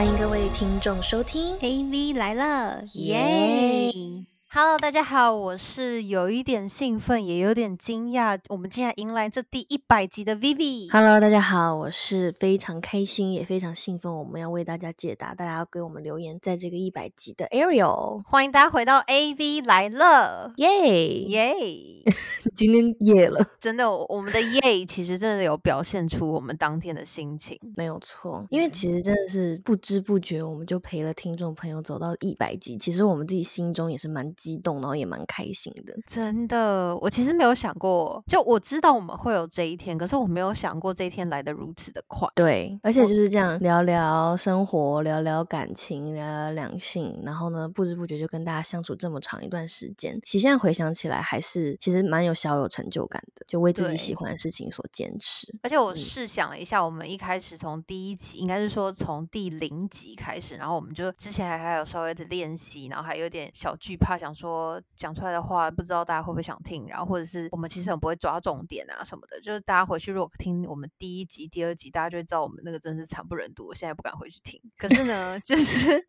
欢迎各位听众收听 AV 来了，耶！Hello，大家好，我是有一点兴奋，也有点惊讶，我们竟然迎来这第一百集的 Vivi。Hello，大家好，我是非常开心也非常兴奋，我们要为大家解答，大家要给我们留言，在这个一百集的 Ariel，欢迎大家回到 AV 来了，耶！耶！今天耶了，真的，我我们的耶其实真的有表现出我们当天的心情。没有错，因为其实真的是不知不觉，我们就陪了听众朋友走到一百集，其实我们自己心中也是蛮激动，然后也蛮开心的。真的，我其实没有想过，就我知道我们会有这一天，可是我没有想过这一天来的如此的快。对，而且就是这样聊聊生活，聊聊感情，聊聊两性，然后呢，不知不觉就跟大家相处这么长一段时间。其实现在回想起来，还是其实蛮有小有成就感的，就为自己喜欢的事情所坚持。而且我嗯试想了一下，我们一开始从第一集，应该是说从第零集开始，然后我们就之前还还有稍微的练习，然后还有点小惧怕，想说讲出来的话不知道大家会不会想听，然后或者是我们其实很不会抓重点啊什么的，就是大家回去如果听我们第一集、第二集，大家就会知道我们那个真是惨不忍睹，我现在不敢回去听。可是呢，就是。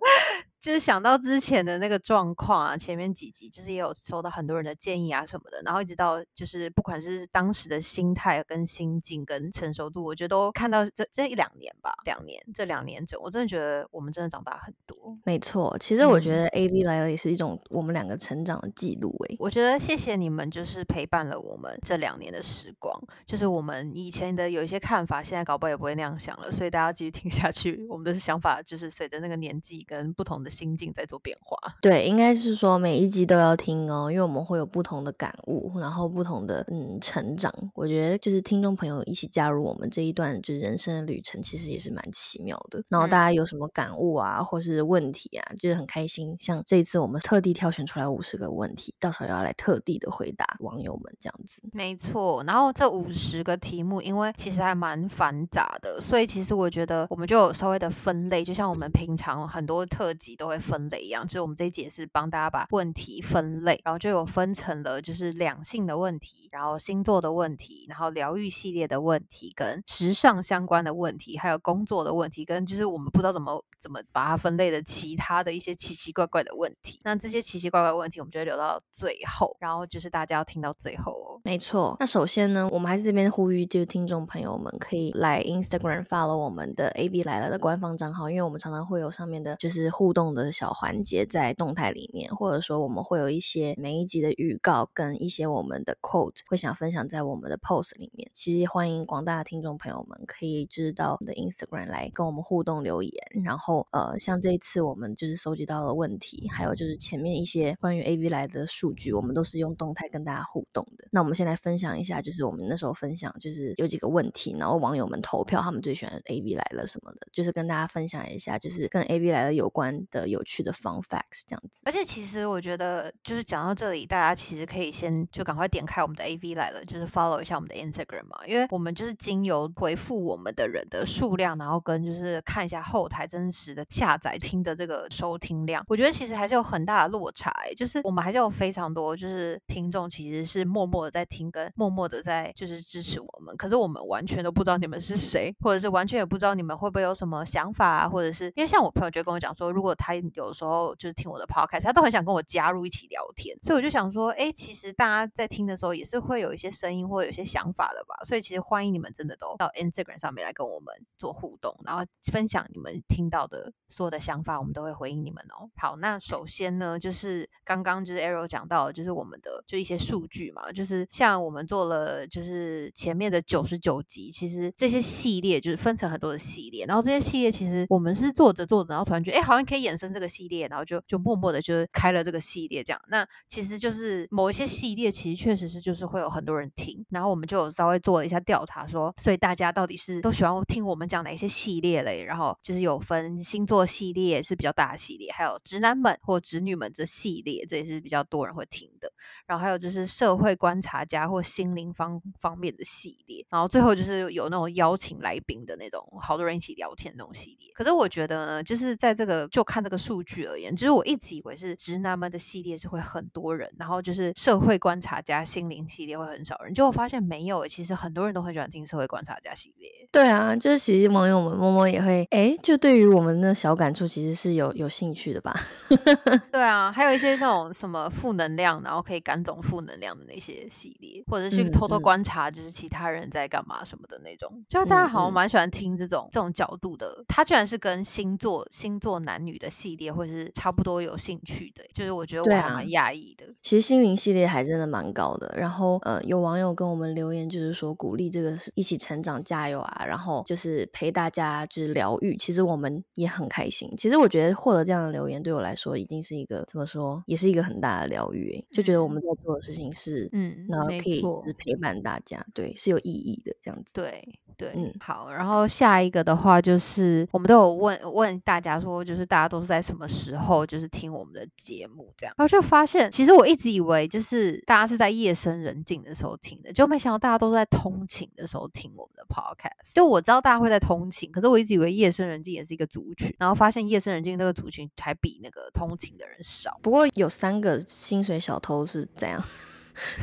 就是想到之前的那个状况啊，前面几集就是也有收到很多人的建议啊什么的，然后一直到就是不管是当时的心态跟心境跟成熟度，我觉得都看到这这一两年吧，两年这两年整，我真的觉得我们真的长大很多。没错，其实我觉嗯得 A V 来了也是一种我们两个成长的记录。诶，我觉得谢谢你们，就是陪伴了我们这两年的时光。就是我们以前的有一些看法，现在搞不好也不会那样想了，所以大家继续听下去。我们的想法就是随着那个年纪跟不同的心境在做变化。对，应该是说每一集都要听哦，因为我们会有不同的感悟，然后不同的嗯成长。我觉得就是听众朋友一起加入我们这一段就是人生的旅程，其实也是蛮奇妙的。然后大家有什么感悟啊，或是问题啊，就是很开心。像这一次我们特地挑选出来五十个问题，到时候要来特地的回答网友们这样子。没错，然后这五十个题目，因为其实还蛮繁杂的，所以其实我觉得我们就有稍微的分类，就像我们平常很多特辑都会分类一样，就是我们这一节是帮大家把问题分类，然后就有分成了就是两性的问题，然后星座的问题，然后疗愈系列的问题，跟时尚相关的问题，还有工作的问题，跟就是我们不知道怎么怎么把它分类的其他的一些奇奇怪怪的问题。那这些奇奇怪怪的问题，我们就会留到最后，然后就是大家要听到最后哦。没错，那首先呢，我们还是这边呼吁，就是听众朋友们可以来 Instagram follow 我们的 AB 来了的官方账号，因为我们常常会有上面的就是互动的小环节在动态里面，或者说我们会有一些每一集的预告跟一些我们的 quote 会想分享在我们的 post 里面。其实欢迎广大的听众朋友们可以知道我们的 Instagram 来跟我们互动留言，然后呃，像这一次我们就是收集到的问题，还有就是前面一些关于 AV 来的数据，我们都是用动态跟大家互动的。那我们先来分享一下，就是我们那时候分享，就是有几个问题，然后网友们投票，他们最喜欢 AV 来了什么的，就是跟大家分享一下，就是跟 AV 来了有关的有趣的 fun facts 这样子。而且其实我觉得，就是讲到这里，大家其实可以先就赶快点开我们的 AV 来了，就是 follow 一下我们的 Instagram 嘛，因为我们就是经由回复我们的人的数量，然后跟就是看一下后台真实的下载听的这个收听量，我觉得其实还是有很大的落差、欸，就是我们还是有非常多就是听众其实是默默的在听，跟默默的在就是支持我们，可是我们完全都不知道你们是谁，或者是完全也不知道你们会不会有什么想法啊，或者是因为像我朋友就跟我讲说，如果他有时候就是听我的 podcast，他都很想跟我加入一起聊天，所以我就想说，哎，其实大家在听的时候也是会有一些声音或者有些想法的吧，所以其实欢迎你们真的都到 Instagram 上面来跟我们做互动，然后分享你们听到的所有的想法，我们都会回应你们哦。好，那首先呢，就是刚刚就是 Arrow 讲到，就是我们的就一些数据嘛，就是像我们做了就是前面的九十九集，其实这些系列就是分成很多的系列，然后这些系列其实我们是做着做着，然后突然觉得哎，好像可以演生这个系列，然后就就默默的就开了这个系列这样。那其实就是某一些系列，其实确实是就是会有很多人听，然后我们就稍微做了一下调查说，所以大家到底是都喜欢听我们讲哪些系列嘞？然后就是有分星座系列是比较大的系列，还有直男们或直女们这系列，这也是比较多人会听的。然后还有就是社会观察家或心灵方方面的系列，然后最后就是有那种邀请来宾的那种，好多人一起聊天那种系列。可是我觉得呢，就是在这个就看这个数据而言，其实我一直以为是直男们的系列是会很多人，然后就是社会观察家心灵系列会很少人，结果发现没有，其实很多人都很喜欢听社会观察家系列。对啊，就是其实网友们摸摸也会，哎，就对于我们的小感触，其实是有有兴趣的吧？对啊，还有一些那种什么负能量，然后可以赶走负能量的那些系列，或者去偷偷观察，就是其他人在干嘛什么的那种，就大家好像蛮喜欢听这种这种角度的。他居然是跟星座星座男女的系列，或者是差不多有兴趣的，就是我觉得我还蛮讶异的。其实心灵系列还真的蛮高的。然后呃，有网友跟我们留言，就是说鼓励这个一起成长，加油啊！然后就是陪大家就是疗愈。其实我们也很开心。其实我觉得获得这样的留言，对我来说已经是一个怎么说，也是一个很大的疗愈。就觉得我们在做的事情是嗯，然后可以是陪伴大家，对，是有意义的这样子。对。对，嗯，好，然后下一个的话就是，我们都有问问大家说，就是大家都是在什么时候就是听我们的节目这样，然后就发现，其实我一直以为就是大家是在夜深人静的时候听的，就没想到大家都在通勤的时候听我们的 podcast。就我知道大家会在通勤，可是我一直以为夜深人静也是一个族群，然后发现夜深人静那个族群还比那个通勤的人少。不过有三个薪水小偷是怎样，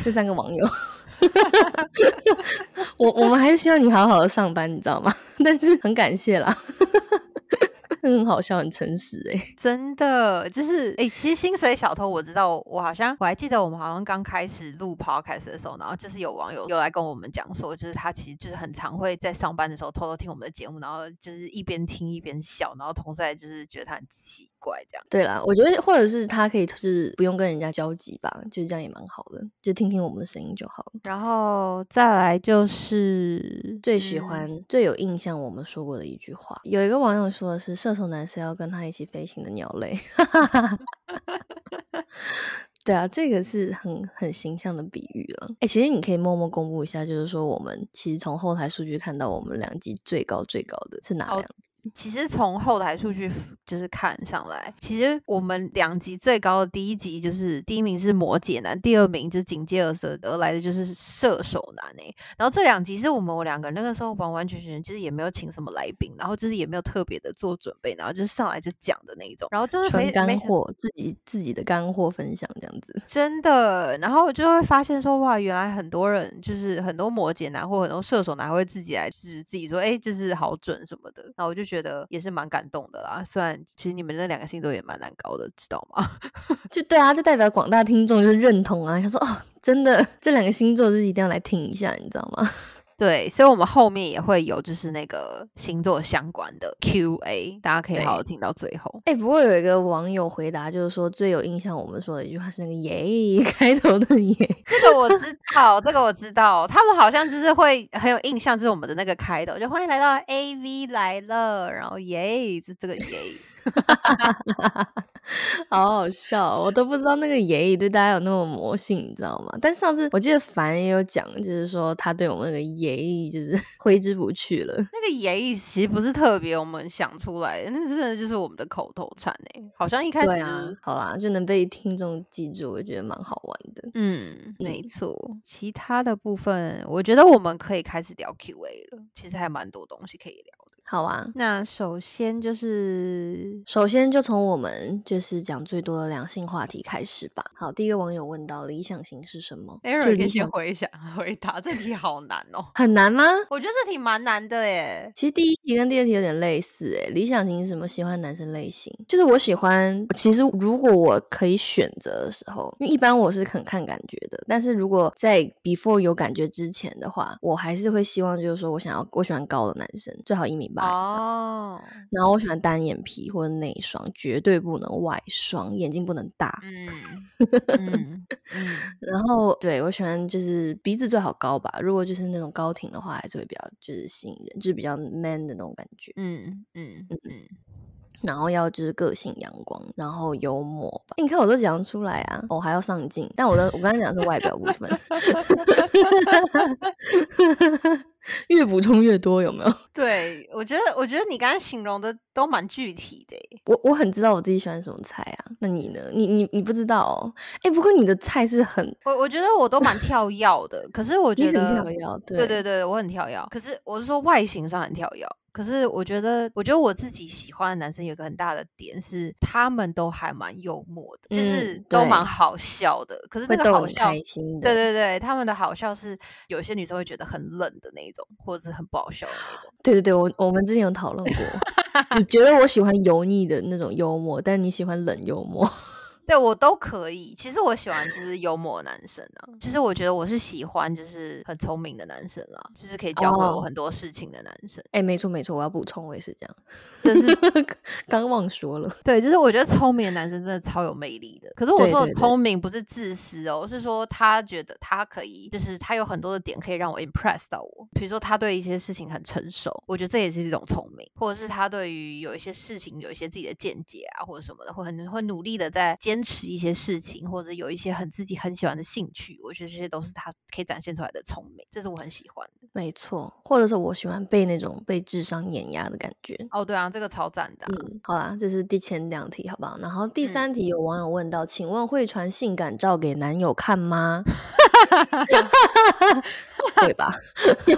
这三个网友。我我们还是希望你好好的上班，你知道吗？但是很感谢啦。很好笑，很诚实哎，真的就是哎，其实薪水小偷我知道，我好像我还记得我们好像刚开始录 podcast 的时候，然后就是有网友有来跟我们讲说，就是他其实就是很常会在上班的时候偷偷听我们的节目，然后就是一边听一边笑，然后同时还就是觉得他很气。怪这样。对啦，我觉得或者是他可以就是不用跟人家交集吧，就是这样也蛮好的，就听听我们的声音就好了。然后再来就是最喜欢最有印象我们说过的一句话，有一个网友说的是。射手男是要跟他一起飞行的鸟类，对啊，这个是很很形象的比喻了。哎，其实你可以默默公布一下，就是说我们其实从后台数据看到，我们两集最高最高的是哪两集？其实从后台数据就是看上来，其实我们两集最高的第一集就是第一名是摩羯男，第二名就是紧接而射而来的就是射手男哎。然后这两集是我们我两个人那个时候完完全全就是也没有请什么来宾，然后就是也没有特别的做准备，然后就是上来就讲的那一种，然后就是纯干货，自己自己的干货分享这样子。真的，然后我就会发现说哇，原来很多人就是很多摩羯男或很多射手男会自己来就是自己说哎，就是好准什么的。然后我就觉得。觉得也是蛮感动的啦，虽然其实你们那两个星座也蛮难搞的，知道吗？就对啊，就代表广大听众就是认同啊，他说哦，真的这两个星座就是一定要来听一下，你知道吗？对，所以，我们后面也会有就是那个星座相关的 Q&A，大家可以好好听到最后。哎，不过有一个网友回答，就是说最有印象我们说的一句话是那个耶 开头的耶，这个我知道，这个我知道，他们好像就是会很有印象，就是我们的那个开头，就欢迎来到 AV 来了，然后耶是这个耶。好好笑，我都不知道那个爷爷对大家有那么魔性，你知道吗？但上次我记得凡也有讲，就是说他对我们那个爷爷就是挥之不去了。那个爷爷其实不是特别我们想出来的，那真的就是我们的口头禅哎。好像一开始好啦，就能被听众记住，我觉得蛮好玩的。嗯，没错。其他的部分，我觉得我们可以开始聊 Q&A 了。其实还蛮多东西可以聊。好啊，那首先就是，首先就从我们就是讲最多的两性话题开始吧。好，第一个网友问到理想型是什么？就你先回想回答，这题好难哦，很难吗？我觉得这题蛮难的耶。其实第一题跟第二题有点类似，哎，理想型是什么？喜欢男生类型，就是我喜欢。其实如果我可以选择的时候，因为一般我是很看感觉的，但是如果在 before 有感觉之前的话，我还是会希望就是说我想要我喜欢高的男生，最好一米八。哦，然后我喜欢单眼皮或者内双，绝对不能外双，眼睛不能大。嗯嗯嗯，然后对我喜欢就是鼻子最好高吧，如果就是那种高挺的话，还是会比较就是吸引人，就是比较 man 的那种感觉。嗯嗯嗯嗯。然后要就是个性阳光，然后幽默吧。你看我都讲出来啊，我还要上镜。但我的我刚才讲是外表部分，越补充越多，有没有？对，我觉得我觉得你刚刚形容的都蛮具体的。我我很知道我自己喜欢什么菜啊。那你呢？你你你不知道哦？哎，不过你的菜是很……我我觉得我都蛮跳药的。可是我 觉得跳药，对对对，我很跳药。可是我是说外形上很跳药。可是我觉得，我觉得我自己喜欢的男生有个很大的点是，他们都还蛮幽默的，就是都蛮好笑的。可是那个好笑，对对对，他们的好笑是有些女生会觉得很冷的那种，或者是很不好笑的那种。对对对，我我们之前有讨论过。你觉得我喜欢油腻的那种幽默，但你喜欢冷幽默。对我都可以。其实我喜欢就是幽默男生啊。其实我觉得我是喜欢就是很聪明的男生啊，就是可以教会我很多事情的男生。哎，没错没错，我要补充，我也是这样。这是 刚忘说了。对，就是我觉得聪明的男生真的超有魅力的。可是我说的聪明不是自私哦，是说他觉得他可以，就是他有很多的点可以让我 impress 到我。比如说他对一些事情很成熟，我觉得这也是一种聪明。或者是他对于有一些事情有一些自己的见解啊，或者什么的，会很会努力的在坚。坚持一些事情，或者有一些很自己很喜欢的兴趣，我觉得这些都是他可以展现出来的聪明，这是我很喜欢的。没错，或者是我喜欢被那种被智商碾压的感觉。哦，对啊，这个超赞的。嗯，好啦，这是第前两题，好不好？然后第三题有网友问到，请问会传性感照给男友看吗？会吧？应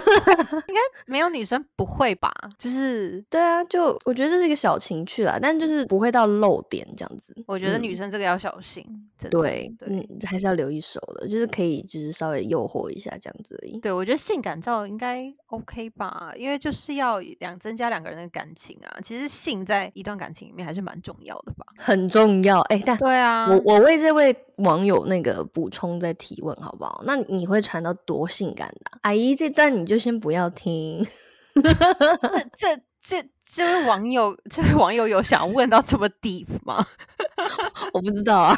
该没有女生不会吧？就是对啊，就我觉得这是一个小情趣啦，但就是不会到漏点这样子。我觉得女生这个要小心，对，嗯，还是要留一手的，就是可以就是稍微诱惑一下这样子而已。对，我觉得性感照应该 OK 吧，因为就是要两增加两个人的感情啊。其实性在一段感情里面还是蛮重要的吧？很重要，哎，但对啊，我我为这位网友那个补充在提问好不好？那你会传到多性感的？阿姨，这段你就先不要听。这这这位网友，这位网友有想问到这么 deep 吗？我不知道啊。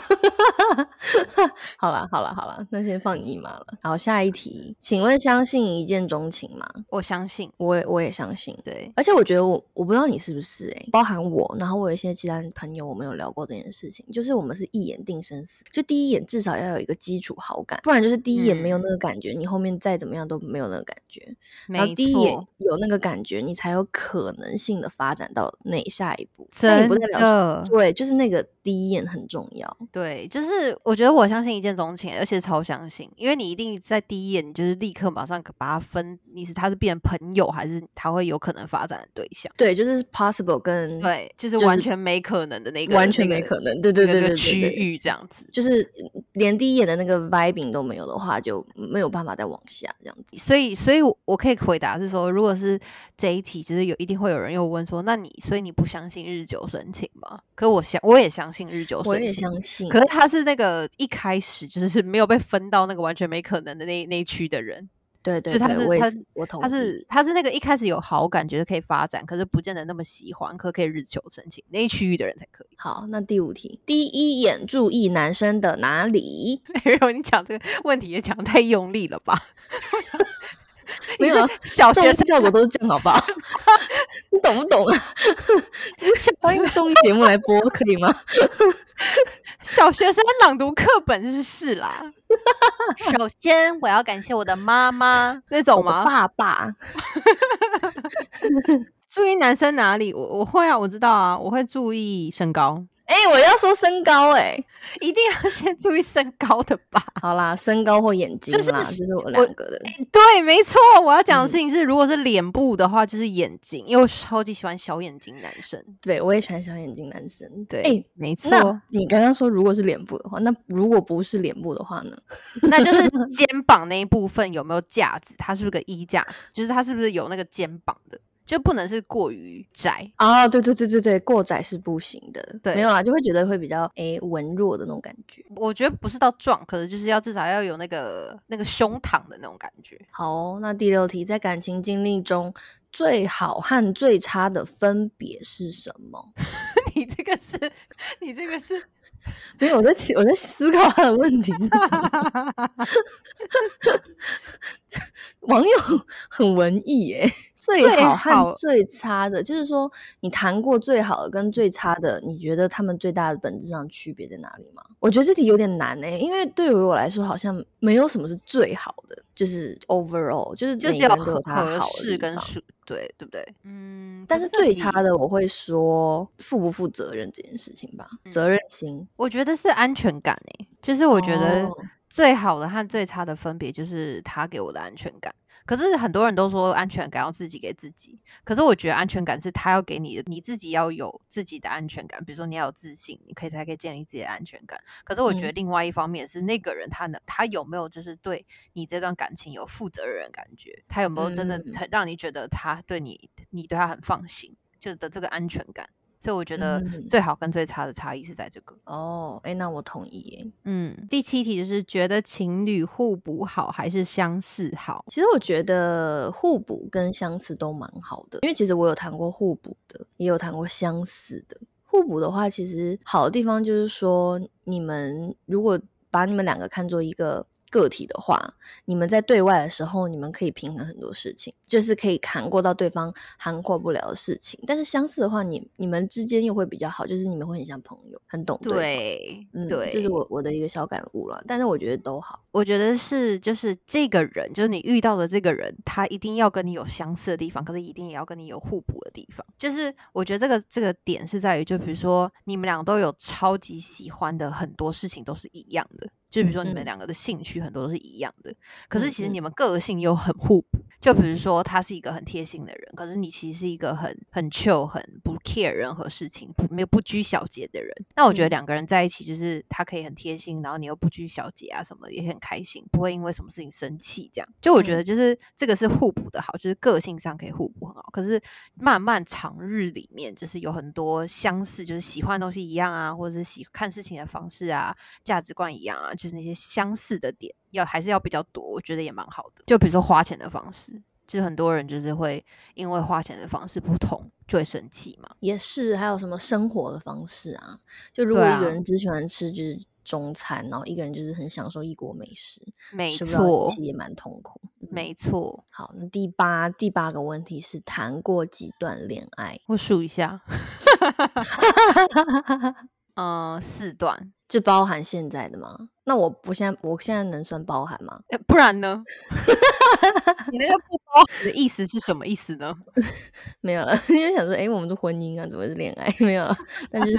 好了好了好了，那先放你一马了。好，下一题，请问相信一见钟情吗？我相信，我也我也相信。对，而且我觉得我我不知道你是不是哎，包含我，然后我有一些其他朋友，我们有聊过这件事情，就是我们是一眼定生死，就第一眼至少要有一个基础好感，不然就是第一眼没有那个感觉，你后面再怎么样都没有那个感觉。然后第一眼有那个感觉，你才有可能性的发展到那下一步。真也不代表对，就是那个第一眼很重要。对，就是我觉得我相信一见钟情，而且超相信，因为你一定在第一眼，你就是立刻马上把它分，你是他是变朋友，还是他会有可能发展的对象？对，就是 possible 跟对，就是完全没可能的那个，完全没可能。对对对对区域这样子，就是连第一眼的那个 vibing 都没有的话，就没有办法再往下这样子。所以，所以我可以回答是说，如果是这一题，其实有一定会有人又问说，那你所以你不相信日久生情吗？可我相我也相信日久生情，我也相信。可是他是那个一开始就是没有被分到那个完全没可能的那那区的人。对对，他是他我同他是他是那个一开始有好感觉可以发展，可是不见得那么喜欢，可可以日久生情那一区域的人才可以。好，那第五题，第一眼注意男生的哪里？没有，你讲这个问题也讲太用力了吧？没有小学生效果都是这样，好不好？你懂不懂啊？想一个综艺节目来播，可以吗？小学生朗读课本就是啦。首先，我要感谢我的妈妈，那种吗？爸爸。注意男生哪里？我我会啊，我知道啊，我会注意身高。哎，我要说身高，哎，一定要先注意身高的吧？好啦，身高或眼睛，就是这是我两个的。对，没错。我要讲的事情是，如果是脸部的话，就是眼睛，因为我超级喜欢小眼睛男生。对，我也喜欢小眼睛男生。对，哎，没错。你刚刚说如果是脸部的话，那如果不是脸部的话呢？那就是肩膀那一部分有没有架子？它是不是个衣架？就是它是不是有那个肩膀的？就不能是过于窄啊！对对对对对，过窄是不行的。对，没有啦，就会觉得会比较诶文弱的那种感觉。我觉得不是到壮，可是就是要至少要有那个那个胸膛的那种感觉。好，那第六题，在感情经历中最好和最差的分别是什么？你这个是，你这个是。没有，我在我在思考他的问题是什么。网友很文艺耶，最好和最差的，就是说你谈过最好的跟最差的，你觉得他们最大的本质上区别在哪里吗？我觉得这题有点难诶，因为对于我来说，好像没有什么是最好的，就是 overall，就是就只有合适跟舒。对对不对？嗯，但是最差的我会说负不负责任这件事情吧，责任心，我觉得是安全感诶，就是我觉得最好的和最差的分别就是他给我的安全感。可是很多人都说安全感要自己给自己，可是我觉得安全感是他要给你的，你自己要有自己的安全感。比如说你要有自信，你可以才可以建立自己的安全感。可是我觉得另外一方面是那个人他能他有没有就是对你这段感情有负责任感觉，他有没有真的很让你觉得他对你你对他很放心，就的这个安全感。所以我觉得嗯最好跟最差的差异是在这个。哦，哎，那我同意耶。嗯，第七题就是觉得情侣互补好还是相似好？其实我觉得互补跟相似都蛮好的，因为其实我有谈过互补的，也有谈过相似的。互补的话，其实好的地方就是说，你们如果把你们两个看作一个个体的话，你们在对外的时候，你们可以平衡很多事情，就是可以扛过到对方涵过不了的事情。但是相似的话，你你们之间又会比较好，就是你们会很像朋友，很懂。对，嗯，对，这是我我的一个小感悟了。但是我觉得都好。我觉得是，就是这个人，就是你遇到的这个人，他一定要跟你有相似的地方，可是一定也要跟你有互补的地方。就是我觉得这个这个点是在于，就比如说你们俩都有超级喜欢的很多事情都是一样的，就比如说你们嗯两个的兴趣很多都是一样的，可是其实你们个性又很互补。就比如说他是一个很贴心的人，可是你其实是一个很很 chill、很不 care 任何事情、不没有不拘小节的人。那我觉得嗯两个人在一起，就是他可以很贴心，然后你又不拘小节啊，什么也很开心，不会因为什么事情生气。这样，就我觉嗯得就是这个是互补的好，就是个性上可以互补很好。可是漫漫长日里面，就是有很多相似，就是喜欢的东西一样啊，或者是喜看事情的方式啊、价值观一样啊，就是那些相似的点要还是要比较多，我觉得也蛮好的。就比如说花钱的方式。就是很多人就是会因为花钱的方式不同就会生气嘛。也是，还有什么生活的方式啊？就如果一个人只喜欢吃就是中餐，然后一个人就是很享受异国美食，没错，也蛮痛苦。嗯没错。好，那第八第八个问题是谈过几段恋爱？我数一下，嗯、四段，就包含现在的吗？那我不现在我现在能算包含吗？欸不然呢？你那个不包含的意思是什么意思呢？没有了，因为想说，哎，我们是婚姻啊，怎么是恋爱？没有了，但就是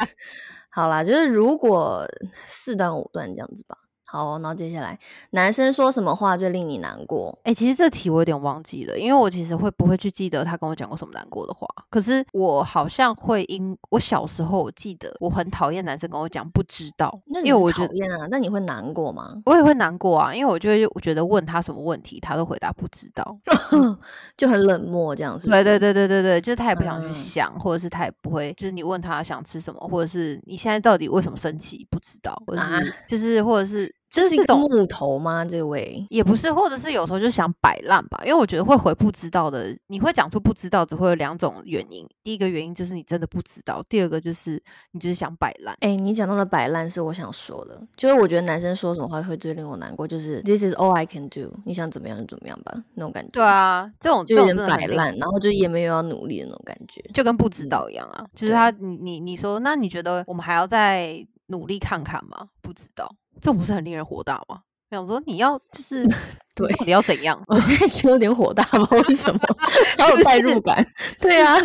好啦，就是如果四段五段这样子吧。好哦、然后接下来，男生说什么话最令你难过？哎、其实这题我有点忘记了，因为我其实会不会去记得他跟我讲过什么难过的话？可是我好像会因我小时候我记得我很讨厌男生跟我讲不知道，那只是因为我讨厌啊，那你会难过吗？我也会难过啊，因为我就会我觉得问他什么问题，他都回答不知道。就很冷漠这样，是不是？对对对对对对，就是他也不想去嗯想，或者是他也不会，就是你问他想吃什么，或者是你现在到底为什么生气，不知道，或者是、啊就是或者是就这是一种。木头吗？这位也不是，或者是有时候就想摆烂吧，因为我觉得会回不知道的，你会讲出不知道，只会有两种原因。第一个原因就是你真的不知道，第二个就是你就是想摆烂。哎、你讲到的摆烂是我想说的，就是我觉得男生说什么话会最令我难过，就是 This is all I can do，你想怎么样就怎么样吧，那种感觉。对，啊，这种就有点摆烂，然后就也没有要努力的那种感觉。就跟不知道一样啊。就是他，你你你说，那你觉得我们还要再努力看看吗？不知道，这不是很令人火大吗？我想说你要就是 对你到底要怎样？我现在其实有点火大，吗为什么，好有代入感。对啊，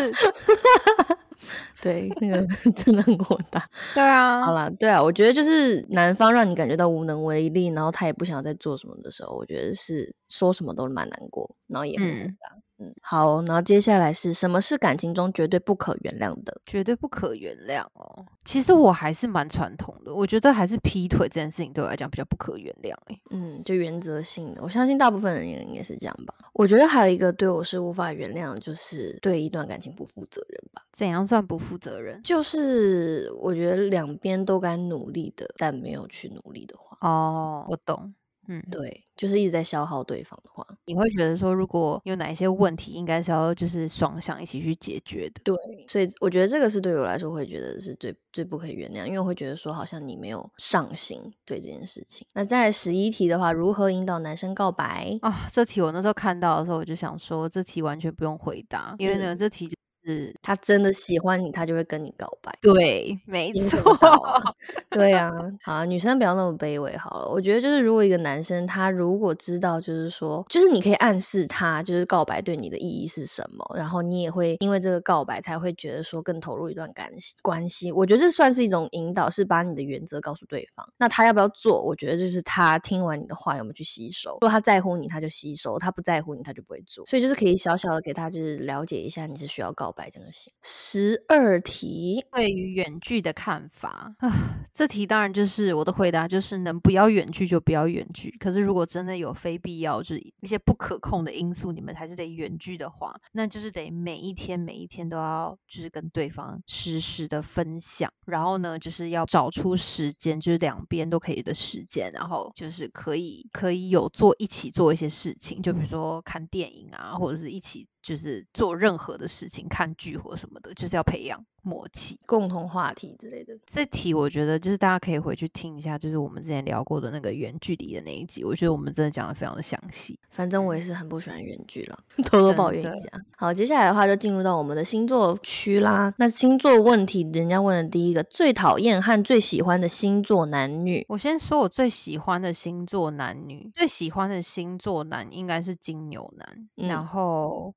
对，那个真的很火大。对啊，好啦，对啊，我觉得就是男方让你感觉到无能为力，然后他也不想再做什么的时候，我觉得是说什么都蛮难过，然后也很火嗯大。嗯，好，然后接下来是什么是感情中绝对不可原谅的？绝对不可原谅哦。其实我还是蛮传统的，我觉得还是劈腿这件事情对我来讲比较不可原谅欸诶。嗯，就原则性的，我相信大部分人也应该是这样吧。我觉得还有一个对我是无法原谅，就是对一段感情不负责任吧。怎样算不负责任？就是我觉得两边都该努力的，但没有去努力的话，哦，我懂。嗯，对，就是一直在消耗对方的话，你会觉得说，如果有哪一些问题，应该是要就是双向一起去解决的。对，所以我觉得这个是对我来说会觉得是最最不可以原谅，因为我会觉得说好像你没有上心对这件事情。那再来十一题的话，如何引导男生告白？啊，这题我那时候看到的时候，我就想说，这题完全不用回答，因为呢，嗯这题就是他真的喜欢你，他就会跟你告白。对，没错啊 对啊，好啊，女生不要那么卑微好了。我觉得就是，如果一个男生他如果知道，就是说，就是你可以暗示他，就是告白对你的意义是什么，然后你也会因为这个告白才会觉得说更投入一段感系关系。我觉得这算是一种引导，是把你的原则告诉对方。那他要不要做？我觉得就是他听完你的话有没有去吸收。如果他在乎你，他就吸收；他不在乎你，他就不会做。所以就是可以小小的给他就是了解一下你是需要告白白这样行。十二题，对于远距的看法啊，这题当然就是我的回答就是能不要远距就不要远距。可是如果真的有非必要，就是一些不可控的因素，你们还是得远距的话，那就是得每一天每一天都要就是跟对方实时的分享，然后呢，就是要找出时间，就是两边都可以的时间，然后就是可以可以有做一起做一些事情，就比如说看电影啊，或者是一起。就是做任何的事情，看剧或什么的，就是要培养。默契、共同话题之类的。这题我觉得就是大家可以回去听一下，就是我们之前聊过的那个远距离的那一集，我觉得我们真的讲的非常的详细。反正我也是很不喜欢远距了，偷偷抱怨一下。好，接下来的话就进入到我们的星座区啦。那星座问题，人家问的第一个，最讨厌和最喜欢的星座男女。我先说我最喜欢的星座男女，最喜欢的星座男应该是金牛男，然后。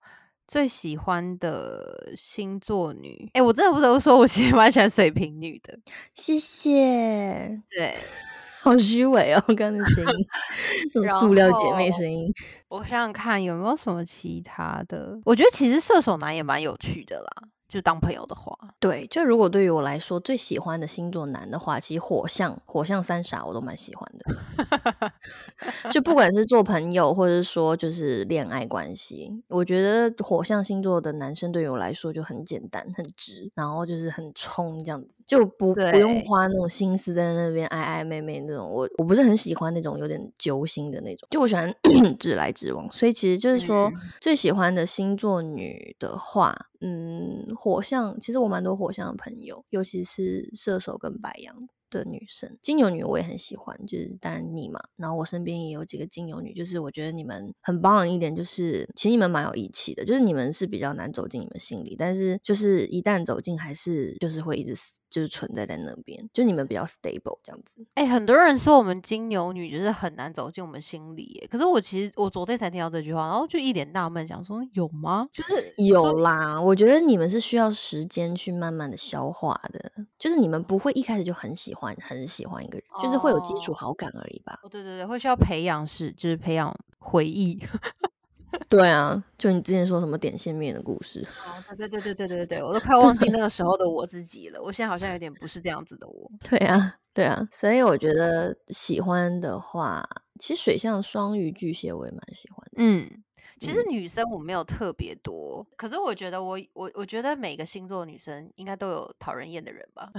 最喜欢的星座女，哎，我真的不得不说，我其实蛮喜欢水瓶女的。谢谢。对，好虚伪哦，刚刚的声音，这种塑料姐妹声音。我想想看有没有什么其他的，我觉得其实射手男也蛮有趣的啦。就当朋友的话，对，就如果对于我来说最喜欢的星座男的话，其实火象、火象三傻我都蛮喜欢的。就不管是做朋友，或者是说就是恋爱关系，我觉得火象星座的男生对于我来说就很简单、很直，然后就是很冲这样子，就不不用花那种心思在那边爱爱妹妹那种。我我不是很喜欢那种有点揪心的那种，就我喜欢 直来直往。所以其实就是说，最喜欢的星座女的话。嗯，火象其实我蛮多火象的朋友，尤其是射手跟白羊。的女生，金牛女我也很喜欢，就是当然你嘛，然后我身边也有几个金牛女，就是我觉得你们很棒的一点就是，其实你们蛮有义气的，就是你们是比较难走进你们心里，但是就是一旦走进，还是就是会一直死就是存在在那边，就你们比较 stable 这样子。哎，很多人说我们金牛女就是很难走进我们心里，可是我其实我昨天才听到这句话，然后就一脸纳闷，想说有吗？就是有啦，我觉得你们是需要时间去慢慢的消化的，就是你们不会一开始就很喜欢。很喜欢一个人，就是会有基础好感而已吧。哦，对对对，会需要培养是，就是培养回忆。对啊，就你之前说什么点线面的故事。哦，对对对对对对对，我都快忘记那个时候的我自己了。我现在好像有点不是这样子的我。对啊，对啊，所以我觉得喜欢的话，其实水象双鱼巨蟹我也蛮喜欢的。嗯。其实女生我没有特别多，可是我觉得我我我觉得每个星座女生应该都有讨人厌的人吧。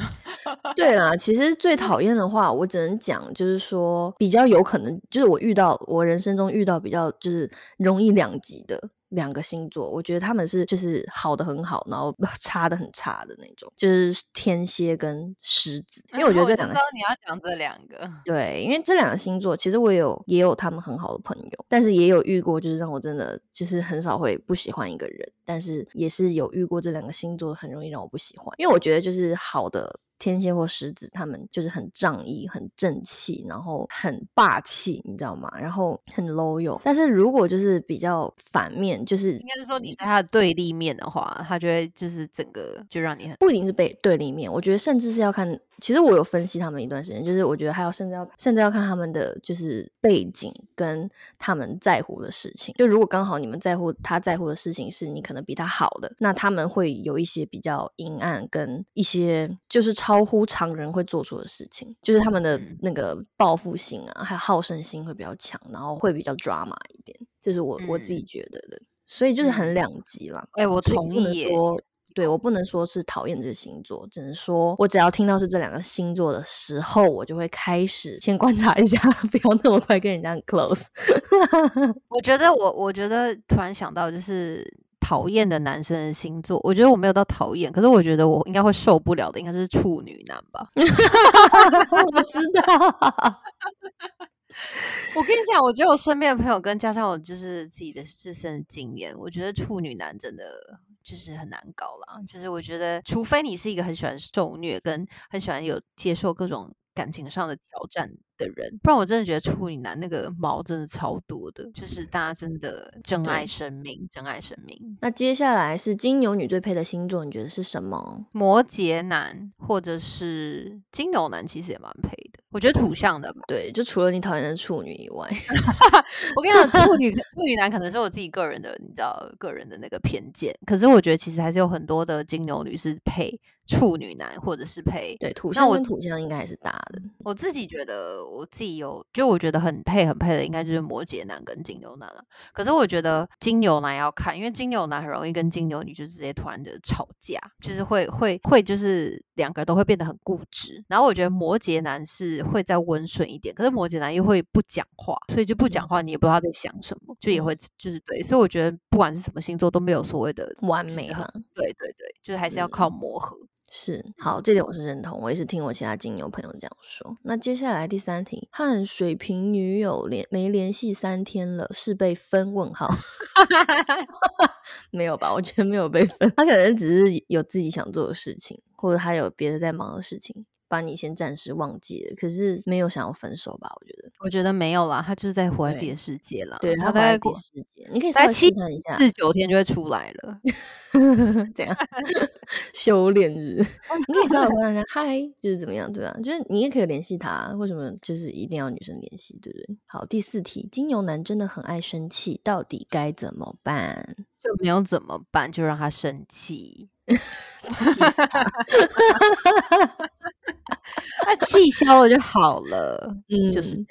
对啦，其实最讨厌的话，我只能讲就是说比较有可能，就是我遇到我人生中遇到比较就是容易两极的。两个星座，我觉得他们是就是好的很好，然后 差的很差的那种，就是天蝎跟狮子。因为我觉得这两个，你要讲这两个，对，因为这两个星座其实我有也有他们很好的朋友，但是也有遇过，就是让我真的就是很少会不喜欢一个人，但是也是有遇过这两个星座很容易让我不喜欢，因为我觉得就是好的。天蝎或狮子，他们就是很仗义、很正气，然后很霸气，你知道吗？然后很 loyal。但是如果就是比较反面，就是应该是说你在他的对立面的话，他就会就是整个就让你很不一定是被对立面。我觉得甚至是要看。其实我有分析他们一段时间，就是我觉得还要甚至要甚至要看他们的就是背景跟他们在乎的事情。就如果刚好你们在乎他在乎的事情是你可能比他好的，那他们会有一些比较阴暗跟一些就是超乎常人会做出的事情，就是他们的那个报复性啊，还有好胜心会比较强，然后会比较抓马一点，这是我我自己觉得的。所以就是很两极了。哎，我同意。对我不能说是讨厌这个星座，只能说我只要听到是这两个星座的时候，我就会开始先观察一下，不要那么快跟人家很 close。我觉得我我觉得突然想到就是讨厌的男生的星座，我觉得我没有到讨厌，可是我觉得我应该会受不了的，应该是处女男吧。我知道。我跟你讲，我觉得我身边的朋友跟加上我就是自己的自身经验，我觉得处女男真的。就是很难搞啦，就是我觉得，除非你是一个很喜欢受虐，跟很喜欢有接受各种感情上的挑战的人，不然我真的觉得处女男那个毛真的超多的，就是大家真的珍爱生命，珍爱生命。那接下来是金牛女最配的星座，你觉得是什么？摩羯男或者是金牛男，其实也蛮配的。我觉得土象的吧。对，就除了你讨厌的处女以外 我跟你讲，处女处女男可能是我自己个人的，你知道，个人的那个偏见。可是我觉得其实还是有很多的金牛女是配处女男，或者是配对土那我象跟土象应该还是搭的。我自己觉得，我自己有，就我觉得很配很配的，应该就是摩羯男跟金牛男了。可是我觉得金牛男要看，因为金牛男很容易跟金牛女就直接突然的吵架，就是会会会就是两个人都会变得很固执。然后我觉得摩羯男是会再温顺一点，可是摩羯男又会不讲话，所以就不讲话，你也不知道他在想什么，就也会就是对。所以我觉得不管是什么星座都没有所谓的完美哈，对对对，就是还是要靠磨合。是好，这点我是认同，我也是听我其他金牛朋友这样说。那接下来第三题，和水瓶女友联没联系三天了，是被分？问号 没有吧？我觉得没有被分，他可能只是有自己想做的事情，或者他有别的在忙的事情，把你先暂时忘记了，可是没有想要分手吧？我觉得，我觉得没有啦，他就是在活在自己的世界啦。对他在自己世界，你可以稍微大概七试探一下，四九天就会出来了。怎样 修炼日？你可以稍微问一下，嗨，就是怎么样，对吧、就是你也可以联系他，为什么就是一定要女生联系，对不对？好，第四题，金牛男真的很爱生气，到底该怎么办？就没有怎么办，就让他生气，气死他！他气消了就好了，嗯，就是这样。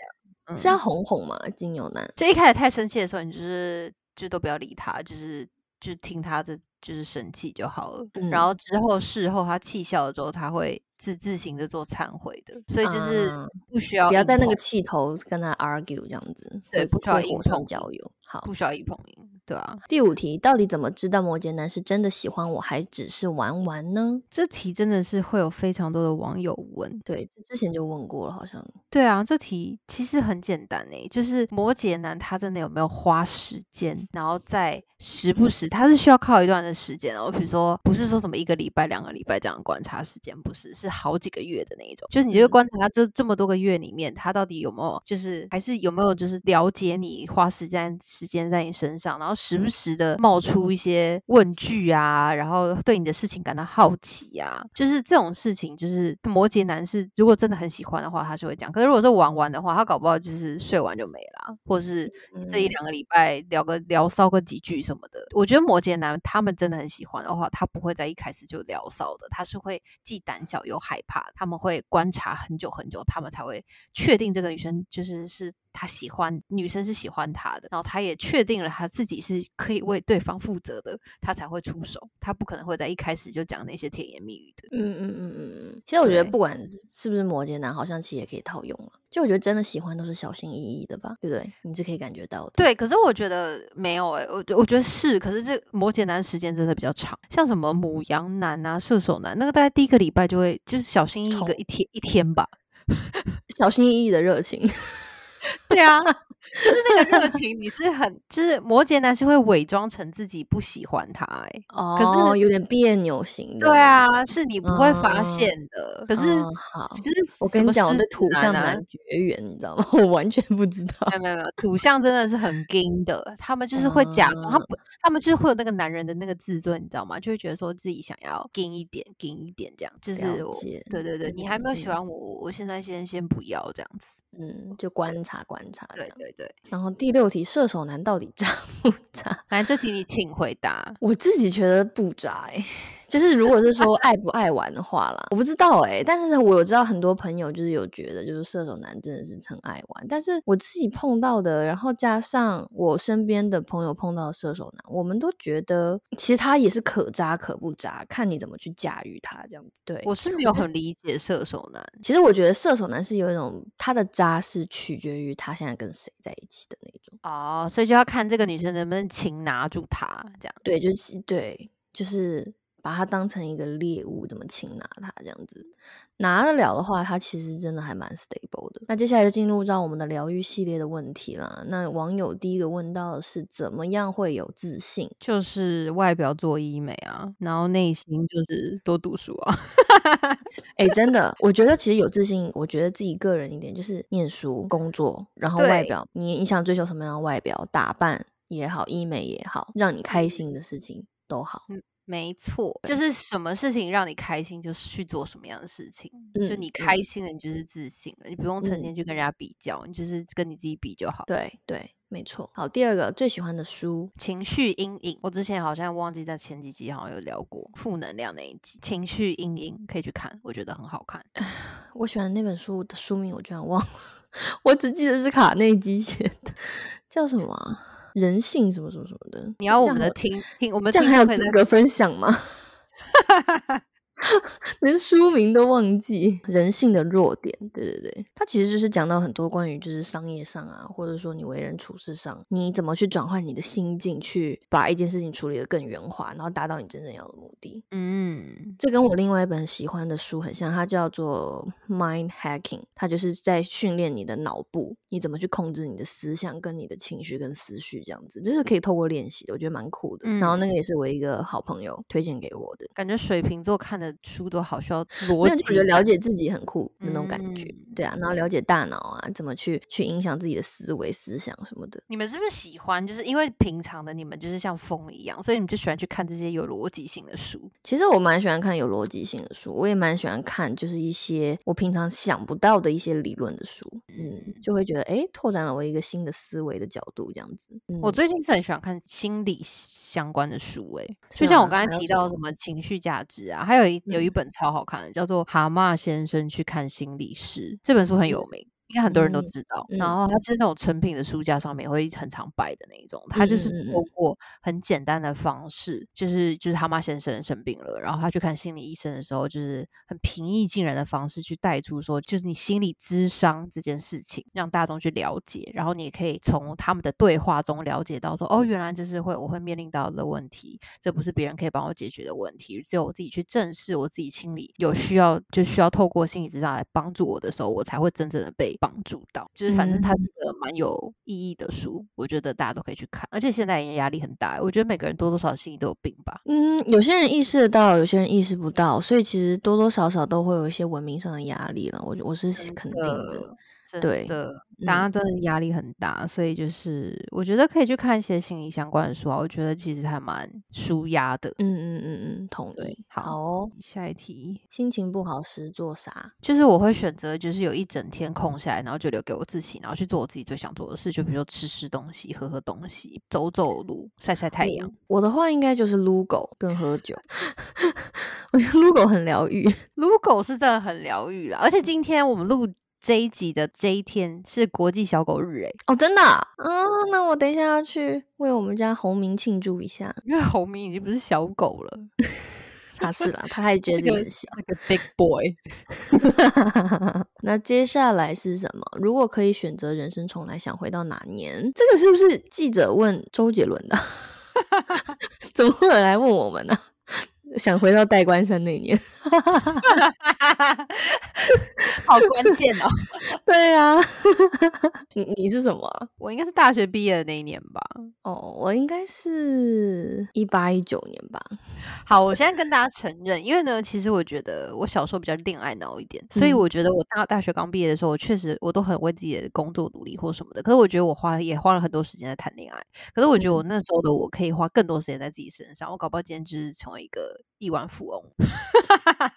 嗯是要哄哄嘛，金牛男。就一开始太生气的时候，你就是就都不要理他，就是就听他的就是生气就好了。然嗯后之后事后他气消了之后，他会自自行的做忏悔的，所以就是啊不需要硬不要在那个碰气头跟他 argue 这样子，会对不需要硬碰硬浇油。好，不需要硬碰硬，对啊。第五题，到底怎么知道摩羯男是真的喜欢我，还只是玩玩呢？这题真的是会有非常多的网友问，对，之前就问过了，好像。对啊，这题其实很简单诶，就是摩羯男他真的有没有花时间，然后在时不时，他是需要靠一段的时间哦，比如说不是说什么一个礼拜、两个礼拜这样观察时间，不是，是好几个月的那一种，就是你就观察他这这么多个月里面，他到底有没有，就是还是有没有就是了解你，花时间时间在你身上，然后时不时的冒出一些问句啊，然后对你的事情感到好奇啊，就是这种事情，就是摩羯男是如果真的很喜欢的话，他是会讲。可是如果是玩玩的话，他搞不好就是睡完就没了，或者是这一嗯。两个礼拜聊个聊骚个几句什么的。我觉得摩羯男他们真的很喜欢的话，他不会在一开始就聊骚的，他是会既胆小又害怕，他们会观察很久很久，他们才会确定这个女生就是是他喜欢，女生是喜欢他的，然后他也确定了他自己是可以为对方负责的，他才会出手，他不可能会在一开始就讲那些甜言蜜语的。嗯嗯嗯嗯嗯，其实我觉得不管是是不是摩羯男，好像其实也可以套用了。就我觉得真的喜欢都是小心翼翼的吧，对不对？你是可以感觉到的。对，可是我觉得没有诶、我我觉得是，可是这摩羯男时间真的比较长，像什么母羊男啊、射手男，那个大概第一个礼拜就会就是小心翼翼个冲一天一天吧。小心翼翼的热情，对啊，就是那个热情，你是很就是摩羯男是会伪装成自己不喜欢他诶、哦，是有点别扭型的。对，啊，是你不会发嗯现的。可是嗯好就是我跟你讲，我什么狮对土象蛮绝缘，你知道吗？我完全不知道没。有没有没有，土象真的是很硬的，他们就是会假装，他嗯不，他们就是会有那个男人的那个自尊，你知道吗？就会觉得说自己想要硬一点，硬一点这样。就是对对对，你还没有喜嗯欢，我我现在先先不要这样子。嗯，就观察观察对。对对，然后第六题，射手男到底 渣不渣？反正这题你请回答。我自己觉得不渣哎、就是如果是说爱不爱玩的话啦，我不知道哎、但是我有知道很多朋友就是有觉得，就是射手男真的是很爱玩，但是我自己碰到的，然后加上我身边的朋友碰到的射手男，我们都觉得其实他也是可渣可不渣，看你怎么去驾驭他这样子。对，我是没有很理解射手男，其实我觉得射手男是有一种他的渣是取决于他现在跟谁在一起的那种。哦，所以就要看这个女生能不能擒拿住他，这样。对，就是对，就是把它当成一个猎物，怎么擒拿它这样子，拿得了的话，它其实真的还蛮 stable 的。那接下来就进入到我们的疗愈系列的问题啦。那网友第一个问到的是，怎么样会有自信？就是外表做医美啊，然后内心就是多读书啊。哎，真的，我觉得其实有自信，我觉得自己个人一点就是念书、工作，然后外表，你你想追求什么样的外表，打扮也好，医美也好，让你开嗯心的事情。都好。没错，就是什么事情让你开心，就是去做什么样的事情。就你开心了，你就是自信了，你不用成天去跟人家比较，你就是跟你自己比就好。对对，没错。好，第二个最喜欢的书《情绪阴影》，我之前好像忘记在前几集好像有聊过负能量那一集，《情绪阴影》可以去看，我觉得很好看。我喜欢那本书的书名，我居然忘了，我只记得是卡内基写的，叫什么？人性什么什么什么的，你要我们的听听，我们这样还有资格分享吗？连书名都忘记，人性的弱点，对对对，它其实就是讲到很多关于就是商业上啊，或者说你为人处事上，你怎么去转换你的心境，去把一件事情处理的更圆滑，然后达到你真正要的目的。嗯，这跟我另外一本喜欢的书很像，它叫做 Mind Hacking，它就是在训练你的脑部，你怎么去控制你的思想跟你的情绪跟思绪这样子，这是可以透过练习的，我觉得蛮酷的。然后那个也是我一个好朋友推荐给我的，感觉水瓶座看的。书都好需要逻辑，觉得了解自己很酷那种感觉，对啊，然后了解大脑啊，怎么去去影响自己的思维、思想什么的。你们是不是喜欢？就是因为平常的你们就是像风一样，所以你们就喜欢去看这些有逻辑性的书。其实我蛮喜欢看有逻辑性的书，我也蛮喜欢看就是一些我平常想不到的一些理论的书，嗯，就会觉得哎，拓展了我一个新的思维的角度这样子。我最近是很喜欢看心理相关的书，哎，就像我刚才提到什么情绪价值啊，还有一。有一本超好看的，叫做《蛤蟆先生去看心理师》，这本书很有名。应该很多人都知道，然后它就是那种成品的书架上面会很常摆的那一种。它就是通过很简单的方式，就是就是他妈先生生病了，然后他去看心理医生的时候，就是很平易近人的方式去带出说，就是你心理智商这件事情，让大众去了解。然后你也可以从他们的对话中了解到说，哦，原来这是会我会面临到的问题，这不是别人可以帮我解决的问题，只有我自己去正视我自己心理有需要，就需要透过心理智商来帮助我的时候，我才会真正的被。帮助到，就是反正它是个蛮有意义的书，我觉得大家都可以去看。而且现在压力很大，我觉得每个人多多少少心里都有病吧。嗯，有些人意识得到，有些人意识不到，所以其实多多少少都会有一些文明上的压力了。我我是肯定的。对的，大家真的压力很大，所以就是我觉得可以去看一些心理相关的书啊。我觉得其实还蛮舒压的。嗯嗯嗯嗯，同意。好，下一题，心情不好时做啥？就是我会选择，就是有一整天空下来，然后就留给我自己，然后去做我自己最想做的事，就比如说吃吃东西、喝喝东西、走走路、晒晒太阳。我的话应该就是撸狗跟喝酒。我觉得撸狗很疗愈，撸狗是真的很疗愈了。而且今天我们录。这一集的这一天是国际小狗日，哎，哦，真的，嗯，那我等一下要去为我们家红明庆祝一下，因为红明已经不是小狗了，他是了，他还觉 得很小，那个 big boy。那接下来是什么？如果可以选择人生重来，想回到哪年？这个是不是记者问周杰伦的？怎么会来问我们呢？想回到戴冠山那年，好关键哦！对啊，你你是什么？我应该是大学毕业的那一年吧？哦，我应该是一八一九年吧。好，我现在跟大家承认，因为呢，其实我觉得我小时候比较恋爱脑一点，所以我觉得我大大学刚毕业的时候，我确实我都很为自己的工作努力或什么的。可是我觉得我花也花了很多时间在谈恋爱。可是我觉得我那时候的我可以花更多时间在自己身上。我搞不好今天就是成为一个。亿万富翁，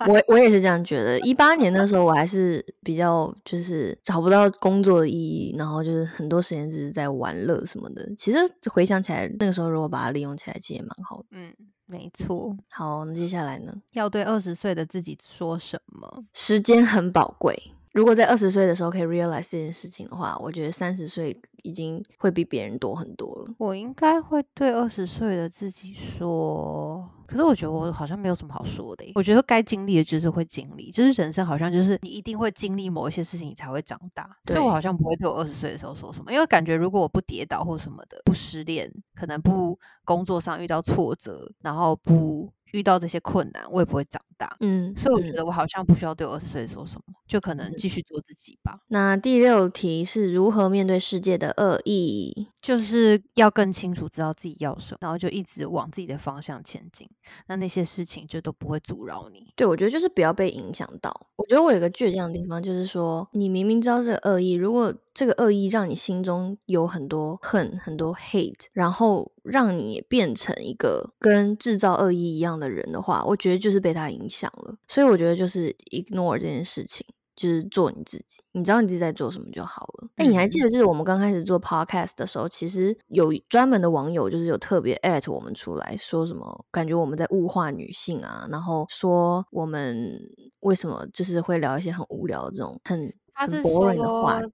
我我也是这样觉得。一八年的时候，我还是比较就是找不到工作的意义，然后就是很多时间只是在玩乐什么的。其实回想起来，那个时候如果把它利用起来，其实也蛮好的。嗯，没错。好，那接下来呢？要对二十岁的自己说什么？时间很宝贵。如果在二十岁的时候可以 realize 这件事情的话，我觉得三十岁已经会比别人多很多了。我应该会对二十岁的自己说，可是我觉得我好像没有什么好说的。我觉得该经历的就是会经历，就是人生好像就是你一定会经历某一些事情，你才会长大。所以我好像不会对我二十岁的时候说什么，因为感觉如果我不跌倒或什么的，不失恋，可能不工作上遇到挫折，然后不。遇到这些困难，我也不会长大。嗯，所以我觉得我好像不需要对二十岁说什么，就可能继续做自己吧。那第六题是如何面对世界的恶意？就是要更清楚知道自己要什么，然后就一直往自己的方向前进。那那些事情就都不会阻挠你。对，我觉得就是不要被影响到。我觉得我有个倔强的地方，就是说你明明知道这个恶意，如果这个恶意让你心中有很多恨、很多 hate，然后让你变成一个跟制造恶意一样的人的话，我觉得就是被他影响了。所以我觉得就是 ignore 这件事情。就是做你自己，你知道你自己在做什么就好了。哎，你还记得就是我们刚开始做 podcast 的时候，其实有专门的网友就是有特别 at 我们出来说什么，感觉我们在物化女性啊，然后说我们为什么就是会聊一些很无聊的这种很他是说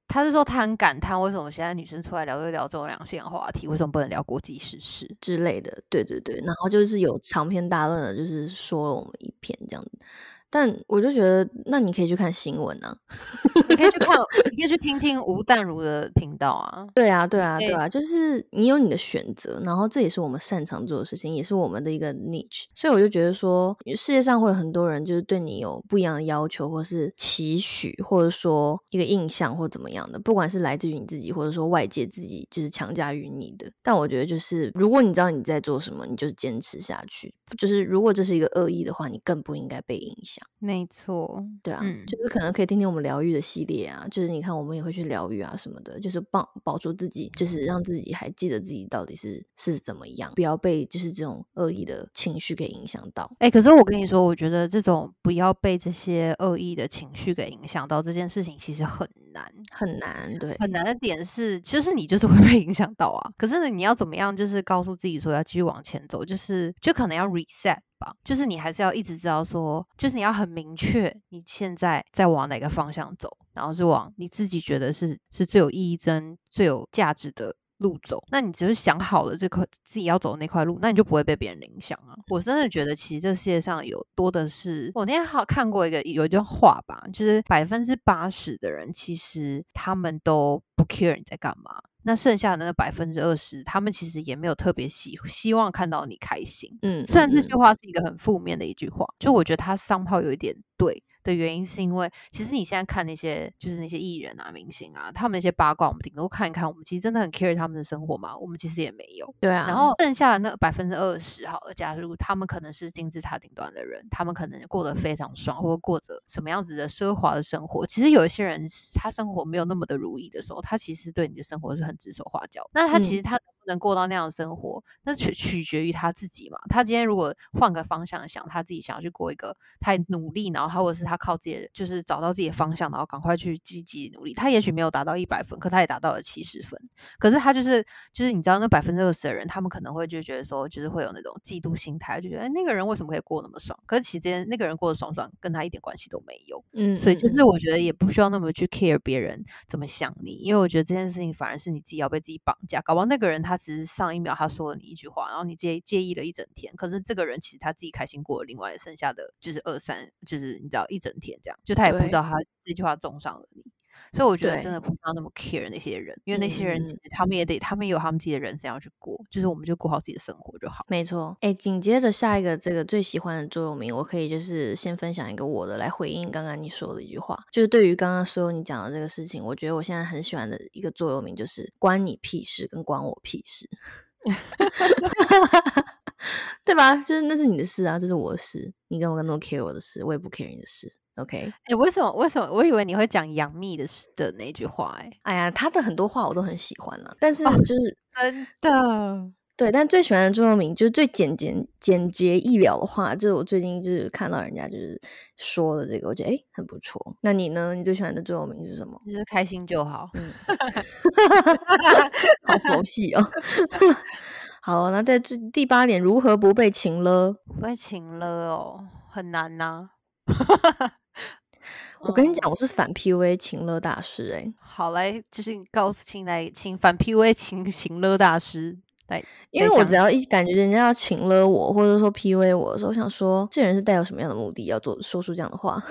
他是说他很感叹为什么现在女生出来聊就聊这种两性话题，为什么不能聊国际时事之类的？对对对，然后就是有长篇大论的，就是说了我们一篇这样子。但我就觉得，那你可以去看新闻啊，你可以去看，你可以去听听吴淡如的频道啊。对啊，对啊，对啊，就是你有你的选择，然后这也是我们擅长做的事情，也是我们的一个 niche。所以我就觉得说，世界上会有很多人就是对你有不一样的要求，或是期许，或者说一个印象或怎么样的，不管是来自于你自己，或者说外界自己就是强加于你的。但我觉得就是，如果你知道你在做什么，你就是坚持下去。就是如果这是一个恶意的话，你更不应该被影响。没错，对啊，就是可能可以听听我们疗愈的系列啊，就是你看我们也会去疗愈啊什么的，就是帮保住自己，就是让自己还记得自己到底是是怎么样，不要被就是这种恶意的情绪给影响到。哎，可是我跟你说，我觉得这种不要被这些恶意的情绪给影响到这件事情，其实很难很难。对，很难的点是，就是你就是会被影响到啊。可是呢，你要怎么样，就是告诉自己说要继续往前走，就是就可能要 reset。就是你还是要一直知道说，就是你要很明确你现在在往哪个方向走，然后是往你自己觉得是是最有意义、真最有价值的路走。那你只是想好了这块自己要走的那块路，那你就不会被别人影响啊。我真的觉得，其实这世界上有多的是，我那天好看过一个有一段话吧，就是百分之八十的人其实他们都不 care 你在干嘛。那剩下的那百分之二十，他们其实也没有特别希希望看到你开心。嗯，虽然这句话是一个很负面的一句话，就我觉得他上炮有一点对。的原因是因为，其实你现在看那些就是那些艺人啊、明星啊，他们那些八卦，我们顶多看一看。我们其实真的很 care 他们的生活嘛？我们其实也没有。对啊。然后剩下的那百分之二十，好了，假如他们可能是金字塔顶端的人，他们可能过得非常爽，或者过着什么样子的奢华的生活。其实有一些人，他生活没有那么的如意的时候，他其实对你的生活是很指手画脚。那他其实他。能过到那样的生活，那取取决于他自己嘛。他今天如果换个方向想，他自己想要去过一个他努力，然后他或者是他靠自己，就是找到自己的方向，然后赶快去积极努力。他也许没有达到一百分，可他也达到了七十分。可是他就是就是你知道，那百分之二十的人，他们可能会就觉得说，就是会有那种嫉妒心态，就觉得哎那个人为什么可以过那么爽？可是其实那个人过得爽不爽，跟他一点关系都没有。嗯，所以就是我觉得也不需要那么去 care 别人怎么想你，因为我觉得这件事情反而是你自己要被自己绑架。搞不好那个人他只是上一秒。他说了你一句话，然后你介介意了一整天。可是这个人其实他自己开心过了，另外剩下的就是二三，就是你知道一整天这样，就他也不知道他这句话中伤了你。所以我觉得真的不需要那么 care 那些人，因为那些人其实他们也得，他们有他们自己的人生要去过，就是我们就过好自己的生活就好。没错，哎，紧接着下一个这个最喜欢的座右铭，我可以就是先分享一个我的来回应刚刚你说的一句话，就是对于刚刚所有你讲的这个事情，我觉得我现在很喜欢的一个座右铭就是关你屁事跟关我屁事。对吧？就是那是你的事啊，这是我的事。你跟我跟那么 care 我的事，我也不 care 你的事。OK？哎，为什么？为什么？我以为你会讲杨幂的的那句话。哎，哎呀，她的很多话我都很喜欢啊，但是就是真的。对，但最喜欢的座右铭就是最简洁、简洁易了的话，就是我最近就是看到人家就是说的这个，我觉得哎很不错。那你呢？你最喜欢的座右铭是什么？就是开心就好。嗯，好佛系哦。好，那在这第八点，如何不被情了？不被情了哦，很难呐。我跟你讲，我是反 PUA 情乐大师哎。好，嘞就是告诉请来请反 PUA 情情乐大师。因为我只要一感觉人家要请了我，或者说 PUA 我的时候，我想说这人是带有什么样的目的要做说出这样的话，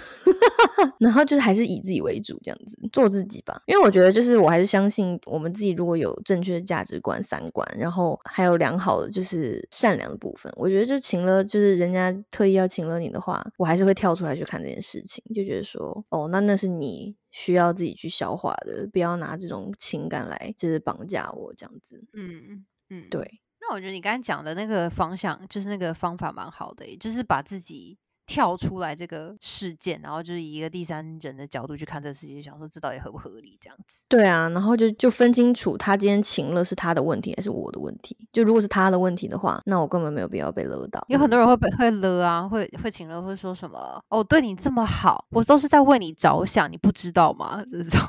然后就是还是以自己为主这样子做自己吧。因为我觉得就是我还是相信我们自己如果有正确的价值观、三观，然后还有良好的就是善良的部分，我觉得就请了就是人家特意要请了你的话，我还是会跳出来去看这件事情，就觉得说哦，那那是你需要自己去消化的，不要拿这种情感来就是绑架我这样子。嗯。嗯，对。那我觉得你刚才讲的那个方向，就是那个方法蛮好的，就是把自己跳出来这个事件，然后就是以一个第三人的角度去看这个事情，想说这到底合不合理这样子。对啊，然后就就分清楚他今天请了是他的问题还是我的问题。就如果是他的问题的话，那我根本没有必要被勒到。有很多人会被会勒啊，会会请了，会说什么哦，对你这么好，我都是在为你着想，你不知道吗？这种。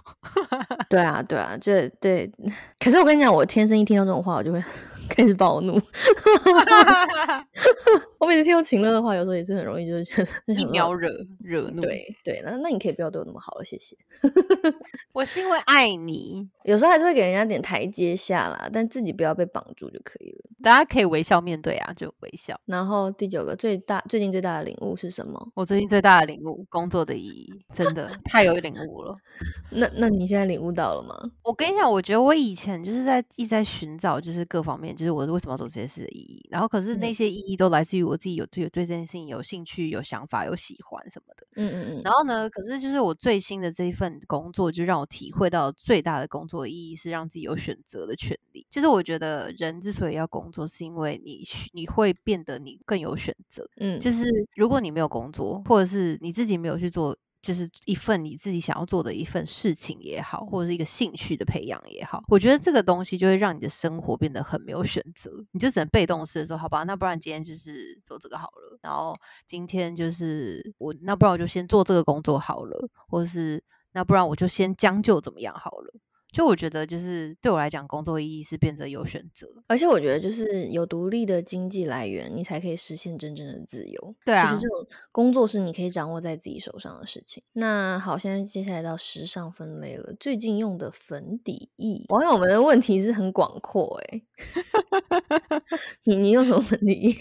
对啊，对啊，这对。可是我跟你讲，我天生一听到这种话，我就会。开始暴怒，我每次听到情乐的话，有时候也是很容易就是觉得一秒惹惹怒。对对，那那你可以不要对我那么好了，谢谢。我是因为爱你，有时候还是会给人家点台阶下啦，但自己不要被绑住就可以了。大家可以微笑面对啊，就微笑。然后第九个最大最近最大的领悟是什么？我最近最大的领悟，工作的意义，真的太有领悟了。那那你现在领悟到了吗？我跟你讲，我觉得我以前就是在一直在寻找，就是各方面。就是我为什么要做这些事的意义，然后可是那些意义都来自于我自己有对有对这件事情有兴趣、有想法、有喜欢什么的。嗯嗯嗯。然后呢，可是就是我最新的这一份工作，就让我体会到最大的工作意义是让自己有选择的权利。就是我觉得人之所以要工作，是因为你你会变得你更有选择。嗯，就是如果你没有工作，或者是你自己没有去做。就是一份你自己想要做的一份事情也好，或者是一个兴趣的培养也好，我觉得这个东西就会让你的生活变得很没有选择，你就只能被动式的说，好吧，那不然今天就是做这个好了，然后今天就是我，那不然我就先做这个工作好了，或者是那不然我就先将就怎么样好了。就我觉得，就是对我来讲，工作意义是变得有选择，而且我觉得就是有独立的经济来源，你才可以实现真正的自由。对啊，就是这种工作是你可以掌握在自己手上的事情。那好，现在接下来到时尚分类了，最近用的粉底液，网友们的问题是很广阔哎，你你用什么粉底液？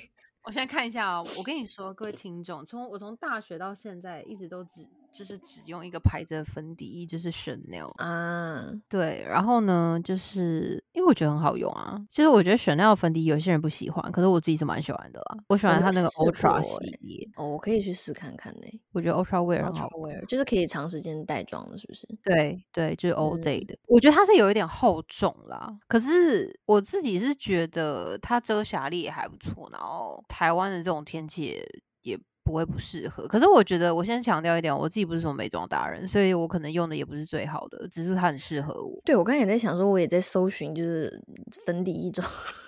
我先看一下啊，我跟你说，各位听众，从我从大学到现在，一直都只。就是只用一个牌子的粉底液，就是 Chanel 啊，对，然后呢，就是因为我觉得很好用啊。其实我觉得 Chanel 粉底有些人不喜欢，可是我自己是蛮喜欢的啦。我喜欢它那个 Ultra 系列，哦，我可以去试看看呢。我觉得 Ultra Wear，Ultra Wear 就是可以长时间带妆的，是不是？对对，就是 All Day 的。我觉得它是有一点厚重啦，可是我自己是觉得它遮瑕力也还不错。然后台湾的这种天气。不会不适合，可是我觉得我先强调一点，我自己不是什么美妆达人，所以我可能用的也不是最好的，只是它很适合我。对我刚才也在想说，我也在搜寻就是粉底液妆。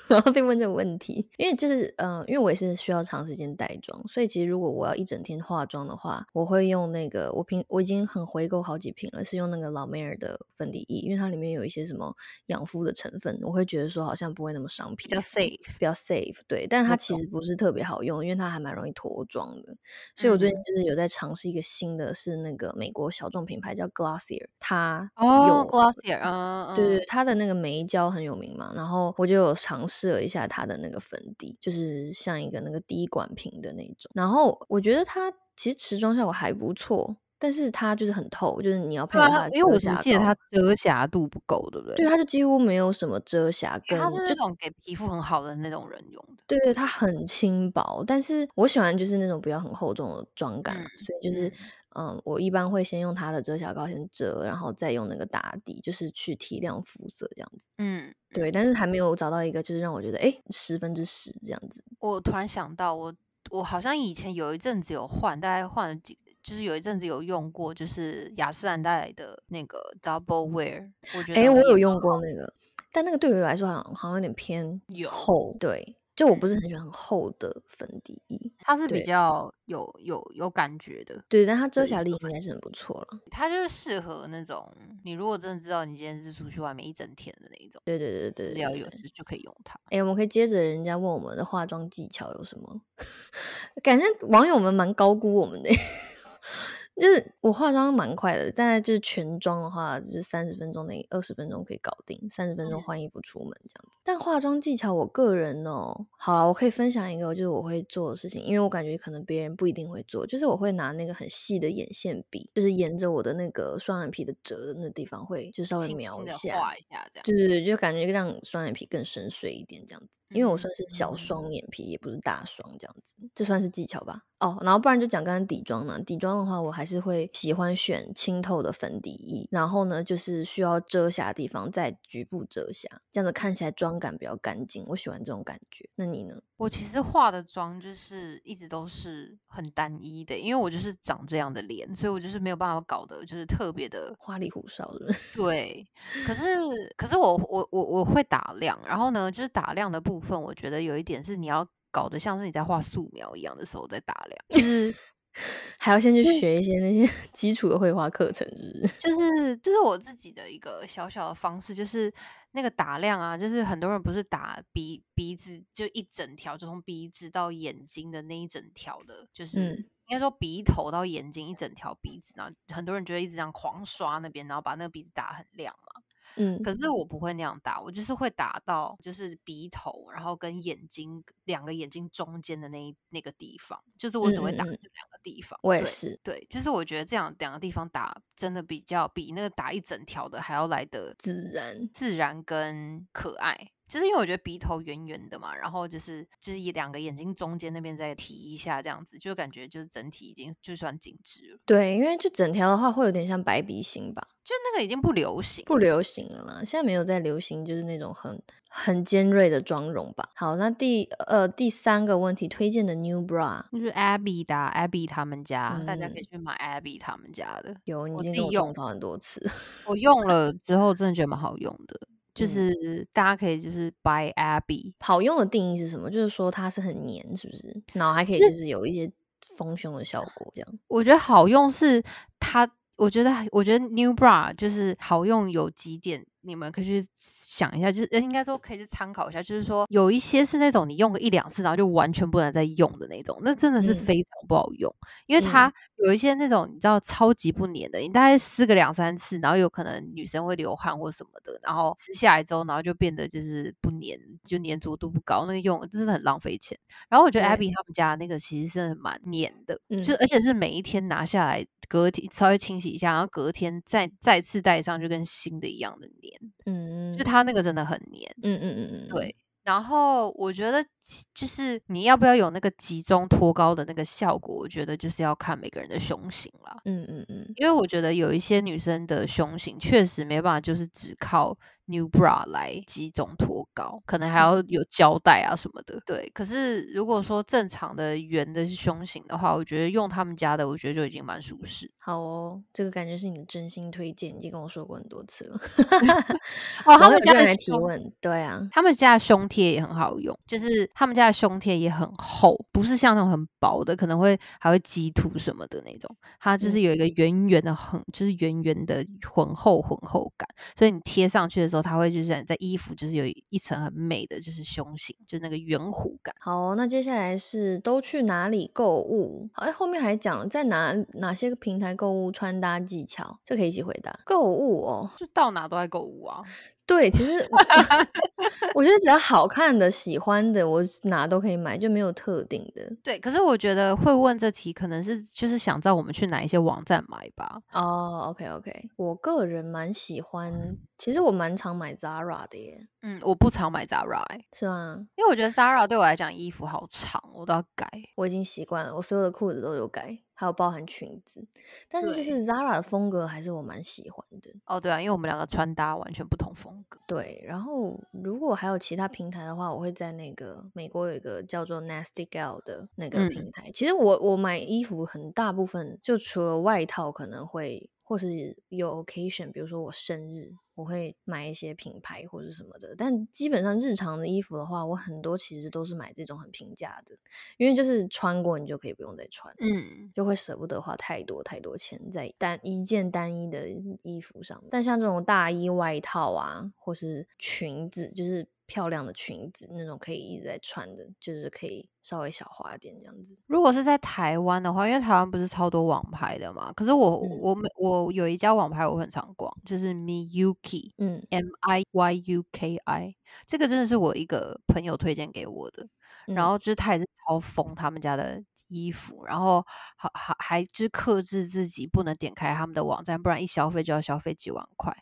然后被问这个问题，因为就是嗯，因为我也是需要长时间带妆，所以其实如果我要一整天化妆的话，我会用那个我平我已经很回购好几瓶了，是用那个老梅尔的粉底液，因为它里面有一些什么养肤的成分，我会觉得说好像不会那么伤皮，比较 safe，比较 safe。对，但它其实不是特别好用，因为它还蛮容易脱妆的。所以我最近就是有在尝试一个新的，是那个美国小众品牌叫 Glossier，它哦 Glossier，啊，对对，它的那个眉胶很有名嘛，然后我就有尝试了一下它的。那个粉底就是像一个那个滴管瓶的那种，然后我觉得它其实持妆效果还不错，但是它就是很透，就是你要配合它，因为我记得它遮瑕度不够，对不对？对，它就几乎没有什么遮瑕，它是这种给皮肤很好的那种人用的。对对，它很轻薄，但是我喜欢就是那种不要很厚重的妆感，所以就是。嗯，我一般会先用它的遮瑕膏先遮，然后再用那个打底，就是去提亮肤色这样子。嗯，对，但是还没有找到一个就是让我觉得哎十分之十这样子。我突然想到，我我好像以前有一阵子有换，大概换了几，就是有一阵子有用过，就是雅诗兰黛的那个 Double Wear。我觉得哎，我有用过那个，但那个对于我来说好像好像有点偏厚，对。就我不是很喜欢很厚的粉底液，它是比较有有有感觉的，对，但它遮瑕力应该是很不错了。它就是适合那种你如果真的知道你今天是出去外面一整天的那一种，对对对对，只要有就可以用它。哎，我们可以接着人家问我们的化妆技巧有什么，感觉网友们蛮高估我们的。就是我化妆蛮快的，大概就是全妆的话，就是三十分钟内二十分钟可以搞定，三十分钟换衣服出门这样子。但化妆技巧，我个人哦，好了，我可以分享一个，就是我会做的事情，因为我感觉可能别人不一定会做，就是我会拿那个很细的眼线笔，就是沿着我的那个双眼皮的褶的那地方，会就稍微描一下，画一下这样。对对对，就感觉让双眼皮更深邃一点这样子。因为我算是小双眼皮，也不是大双这样子，这算是技巧吧。哦，然后不然就讲刚刚底妆呢。底妆的话，我还是会喜欢选清透的粉底液，然后呢，就是需要遮瑕的地方再局部遮瑕，这样子看起来妆感比较干净。我喜欢这种感觉。那你呢？我其实化的妆就是一直都是很单一的，因为我就是长这样的脸，所以我就是没有办法搞得就是特别的花里胡哨的。对，可是可是我我我我会打亮，然后呢，就是打亮的部分，我觉得有一点是你要搞得像是你在画素描一样的时候在打亮，就是还要先去学一些那些 基础的绘画课程，是不是？就是这是我自己的一个小小的方式，就是那个打亮啊，就是很多人不是打鼻鼻子就一整条，就从鼻子到眼睛的那一整条的，就是应该说鼻头到眼睛一整条鼻子，然后很多人觉得一直这样狂刷那边，然后把那个鼻子打很亮嘛。嗯，可是我不会那样打，我就是会打到就是鼻头，然后跟眼睛两个眼睛中间的那那个地方，就是我只会打这两个地方。我也是，对，就是我觉得这样两个地方打真的比较比那个打一整条的还要来的自然、自然跟可爱。就是因为我觉得鼻头圆圆的嘛，然后就是就是以两个眼睛中间那边再提一下，这样子就感觉就是整体已经就算紧致了。对，因为就整条的话会有点像白鼻型吧，就那个已经不流行，不流行了啦。现在没有在流行，就是那种很很尖锐的妆容吧。好，那第呃第三个问题，推荐的 New Bra 就是 Abby 的 Abby 他们家，大家可以去买 Abby 他们家的。有，你自己用到很多次，我用了之后真的觉得蛮好用的。就是大家可以就是 buy Abby，好用的定义是什么？就是说它是很黏，是不是？然后还可以就是有一些丰胸的效果，这样。我觉得好用是它，我觉得我觉得 New Bra 就是好用有几点。你们可以去想一下，就是应该说可以去参考一下，就是说有一些是那种你用个一两次，然后就完全不能再用的那种，那真的是非常不好用，因为它有一些那种你知道超级不粘的，你大概撕个两三次，然后有可能女生会流汗或什么的，然后撕下来之后，然后就变得就是不粘，就粘着度不高，那个用真的很浪费钱。然后我觉得 Abby 他们家那个其实是蛮粘的，就而且是每一天拿下来，隔天稍微清洗一下，然后隔天再再次戴上，就跟新的一样的粘。嗯，就它那个真的很黏，嗯嗯嗯嗯，对。然后我觉得，就是你要不要有那个集中托高的那个效果，我觉得就是要看每个人的胸型啦。嗯嗯嗯，因为我觉得有一些女生的胸型确实没办法，就是只靠。New bra 来集中脱高，可能还要有胶带啊什么的。对，可是如果说正常的圆的胸型的话，我觉得用他们家的，我觉得就已经蛮舒适。好哦，这个感觉是你的真心推荐，已经跟我说过很多次了。哦，他们家的提问，对啊，他们家的胸贴也很好用，就是他们家的胸贴也很厚，不是像那种很薄的，可能会还会积土什么的那种。它就是有一个圆圆的，很就是圆圆的浑厚浑厚感，所以你贴上去的。时候，它会就是在衣服，就是有一层很美的就是胸型，就是那个圆弧感。好，那接下来是都去哪里购物？哎，后面还讲了在哪哪些个平台购物穿搭技巧，这可以一起回答。购物哦，就到哪都在购物啊。对，其实 我觉得只要好看的、喜欢的，我哪都可以买，就没有特定的。对，可是我觉得会问这题，可能是就是想知道我们去哪一些网站买吧。哦，OK OK，我个人蛮喜欢，其实我蛮常买 Zara 的耶。嗯，我不常买 Zara，是吗？因为我觉得 Zara 对我来讲衣服好长，我都要改。我已经习惯了，我所有的裤子都有改。还有包含裙子，但是就是 Zara 的风格还是我蛮喜欢的哦。对啊，因为我们两个穿搭完全不同风格。对，然后如果还有其他平台的话，我会在那个美国有一个叫做 Nasty Gal 的那个平台。其实我我买衣服很大部分就除了外套可能会。或是有 occasion，比如说我生日，我会买一些品牌或者什么的。但基本上日常的衣服的话，我很多其实都是买这种很平价的，因为就是穿过你就可以不用再穿，嗯，就会舍不得花太多太多钱在单一件单一的衣服上。但像这种大衣外套啊，或是裙子，就是。漂亮的裙子，那种可以一直在穿的，就是可以稍微小花点这样子。如果是在台湾的话，因为台湾不是超多网拍的嘛，可是我我每我有一家网拍我很常逛，就是 Miyuki，嗯，M I Y U K I，这个真的是我一个朋友推荐给我的，然后就是他也是超疯他们家的衣服，然后还还还就是克制自己不能点开他们的网站，不然一消费就要消费几万块。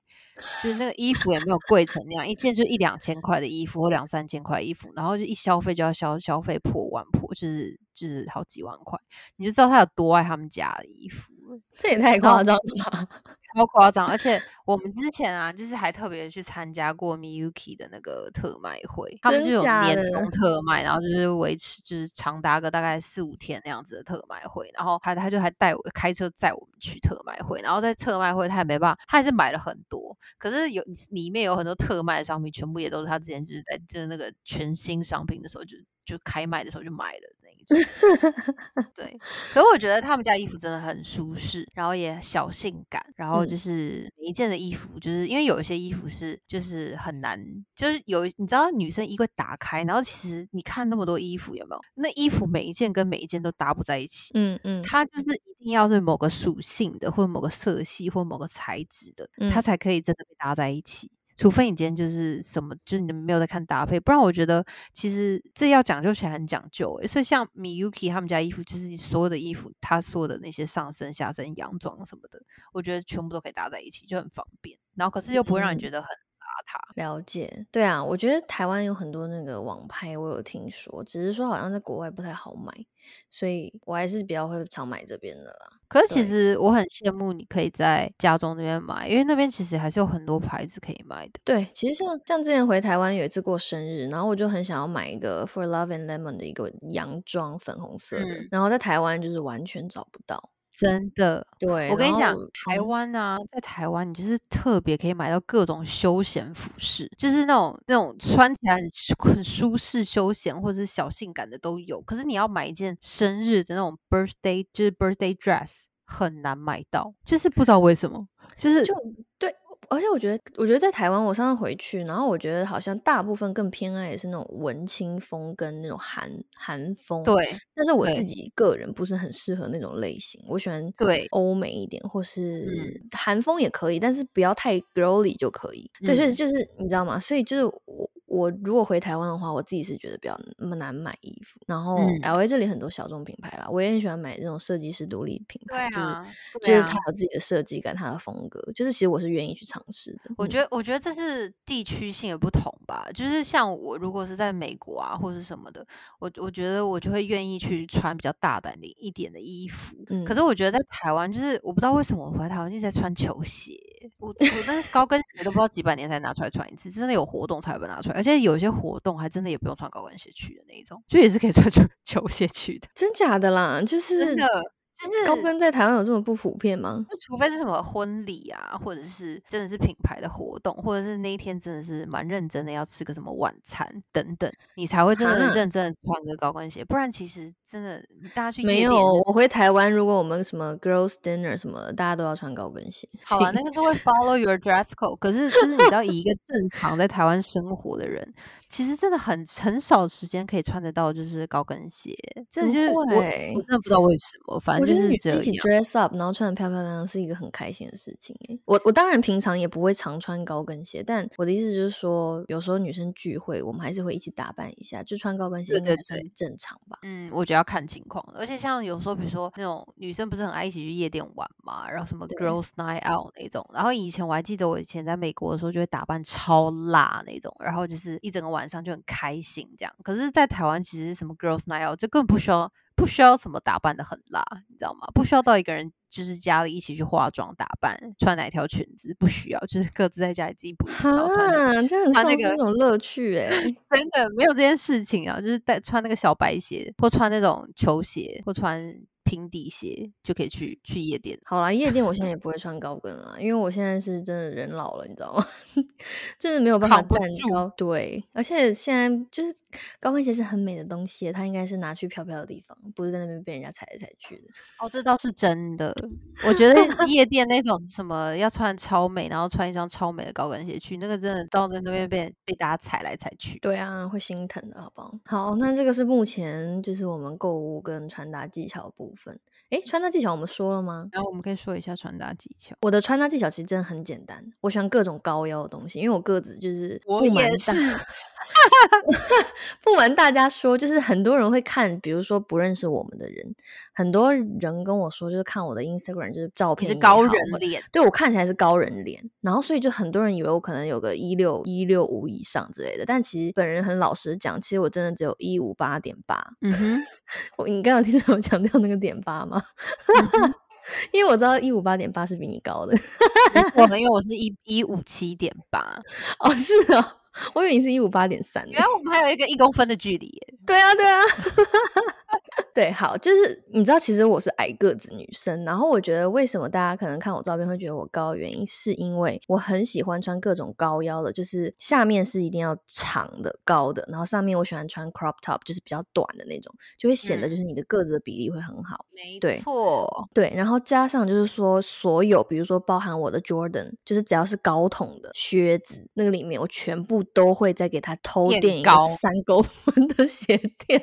就是那个衣服也没有贵成那样，一件就一两千块的衣服或两三千块衣服，然后就一消费就要消消费破万破，就是。就是好几万块，你就知道他有多爱他们家的衣服。这也太夸张了吧！超夸张，而且我们之前啊，就是还特别去参加过 Miyuki 的那个特卖会，他们就有年终特卖，然后就是维持就是长达个大概四五天那样子的特卖会，然后他他就还带我开车载我们去特卖会，然后在特卖会他也没办法，他还是买了很多，可是有里面有很多特卖的商品，全部也都是他之前就是在就是那个全新商品的时候就就开卖的时候就买了。对，可是我觉得他们家衣服真的很舒适，然后也小性感，然后就是每一件的衣服，就是因为有一些衣服是就是很难，就是有你知道女生衣柜打开，然后其实你看那么多衣服有没有？那衣服每一件跟每一件都搭不在一起，嗯嗯，它就是一定要是某个属性的，或者某个色系，或某个材质的，它才可以真的被搭在一起。除非你今天就是什么，就是你没有在看搭配，不然我觉得其实这要讲究起来很讲究诶。所以像 Miyuki 他们家衣服，就是所有的衣服，他所有的那些上身、下身、洋装什么的，我觉得全部都可以搭在一起，就很方便。然后可是又不会让你觉得很了解，对啊，我觉得台湾有很多那个网拍，我有听说，只是说好像在国外不太好买，所以我还是比较会常买这边的啦。可是其实我很羡慕你可以在家中那边买，因为那边其实还是有很多牌子可以买的。对，其实像像之前回台湾有一次过生日，然后我就很想要买一个 For Love and Lemon 的一个洋装，粉红色的，然后在台湾就是完全找不到。真的，对我跟你讲，台湾啊，在台湾你就是特别可以买到各种休闲服饰，就是那种那种穿起来很很舒适、休闲或者是小性感的都有。可是你要买一件生日的那种 birthday，就是 birthday dress，很难买到，就是不知道为什么，就是就对。而且我觉得，我觉得在台湾，我上次回去，然后我觉得好像大部分更偏爱也是那种文青风跟那种韩韩风。对，但是我自己个人不是很适合那种类型，我喜欢对欧美一点，或是韩风也可以，但是不要太 girly 就可以。对，所以就是你知道吗？所以就是我。我如果回台湾的话，我自己是觉得比较那么难买衣服。然后 L A 这里很多小众品牌啦，我也很喜欢买这种设计师独立品牌，就是就是它有自己的设计感，它的风格，就是其实我是愿意去尝试的。我觉得，我觉得这是地区性的不同吧。就是像我如果是在美国啊，或者什么的，我我觉得我就会愿意去穿比较大胆的一点的衣服。嗯，可是我觉得在台湾，就是我不知道为什么我回台湾一直在穿球鞋。我我那高跟鞋都不知道几百年才拿出来穿一次，真的有活动才会拿出来，而且有一些活动还真的也不用穿高跟鞋去的那一种，就也是可以穿 球球鞋去的，真假的啦，就是真的。就是高跟在台湾有这么不普遍吗？就除非是什么婚礼啊，或者是真的是品牌的活动，或者是那一天真的是蛮认真的要吃个什么晚餐等等，你才会真的认真的穿个高跟鞋。不然其实真的大家去没有。我回台湾，如果我们什么 girls dinner 什么，大家都要穿高跟鞋。好啊，那个是会 follow your dress code。可是就是你要以一个正常在台湾生活的人。其实真的很很少时间可以穿得到，就是高跟鞋，真的就是我我真的不知道为什么，反正就是这样。一起 dress up，然后穿的漂漂亮亮，是一个很开心的事情。我我当然平常也不会常穿高跟鞋，但我的意思就是说，有时候女生聚会，我们还是会一起打扮一下，就穿高跟鞋应该算是正常吧。嗯，我觉得要看情况，而且像有时候，比如说那种女生不是很爱一起去夜店玩嘛，然后什么 girls night out 那种，然后以前我还记得我以前在美国的时候，就会打扮超辣那种，然后就是一整个晚。晚上就很开心，这样。可是，在台湾其实什么 girls night，就根本不需要，不需要什么打扮的很辣，你知道吗？不需要到一个人就是家里一起去化妆打扮，穿哪条裙子，不需要，就是各自在家里自己补。啊，这样很那种乐趣哎，真的没有这件事情啊，就是带穿那个小白鞋，或穿那种球鞋，或穿。平底鞋就可以去去夜店。好啦，夜店我现在也不会穿高跟了，因为我现在是真的人老了，你知道吗？真的没有办法站高。对，而且现在就是高跟鞋是很美的东西，它应该是拿去飘飘的地方，不是在那边被人家踩来踩去的。哦，这倒是真的。我觉得夜店那种什么要穿超美，然后穿一双超美的高跟鞋去，那个真的到在那边被被大家踩来踩去。对啊，会心疼的，好不好？好，那这个是目前就是我们购物跟穿搭技巧部分。分。诶，穿搭技巧我们说了吗？然后我们可以说一下穿搭技巧。我的穿搭技巧其实真的很简单，我喜欢各种高腰的东西，因为我个子就是不瞒大 不瞒大家说，就是很多人会看，比如说不认识我们的人，很多人跟我说，就是看我的 Instagram，就是照片是高好人脸，对我看起来是高人脸，然后所以就很多人以为我可能有个一六一六五以上之类的，但其实本人很老实讲，其实我真的只有一五八点八。嗯哼，我你刚刚听到我强调那个点八吗？嗯 因为我知道一五八点八是比你高的。我们因为我是一一五七点八，哦，是哦，我以为你是一五八点三。原来我们还有一个一公分的距离耶。对啊，对啊，对，好，就是你知道，其实我是矮个子女生，然后我觉得为什么大家可能看我照片会觉得我高原因，是因为我很喜欢穿各种高腰的，就是下面是一定要长的、高的，然后上面我喜欢穿 crop top，就是比较短的那种，就会显得嗯就是你的个子的比例会很好。没对错，对，然后加上就是说，所有比如说包含我的 Jordan，就是只要是高筒的靴子，那个里面我全部都会再给它偷垫垫一个高三公分的鞋垫，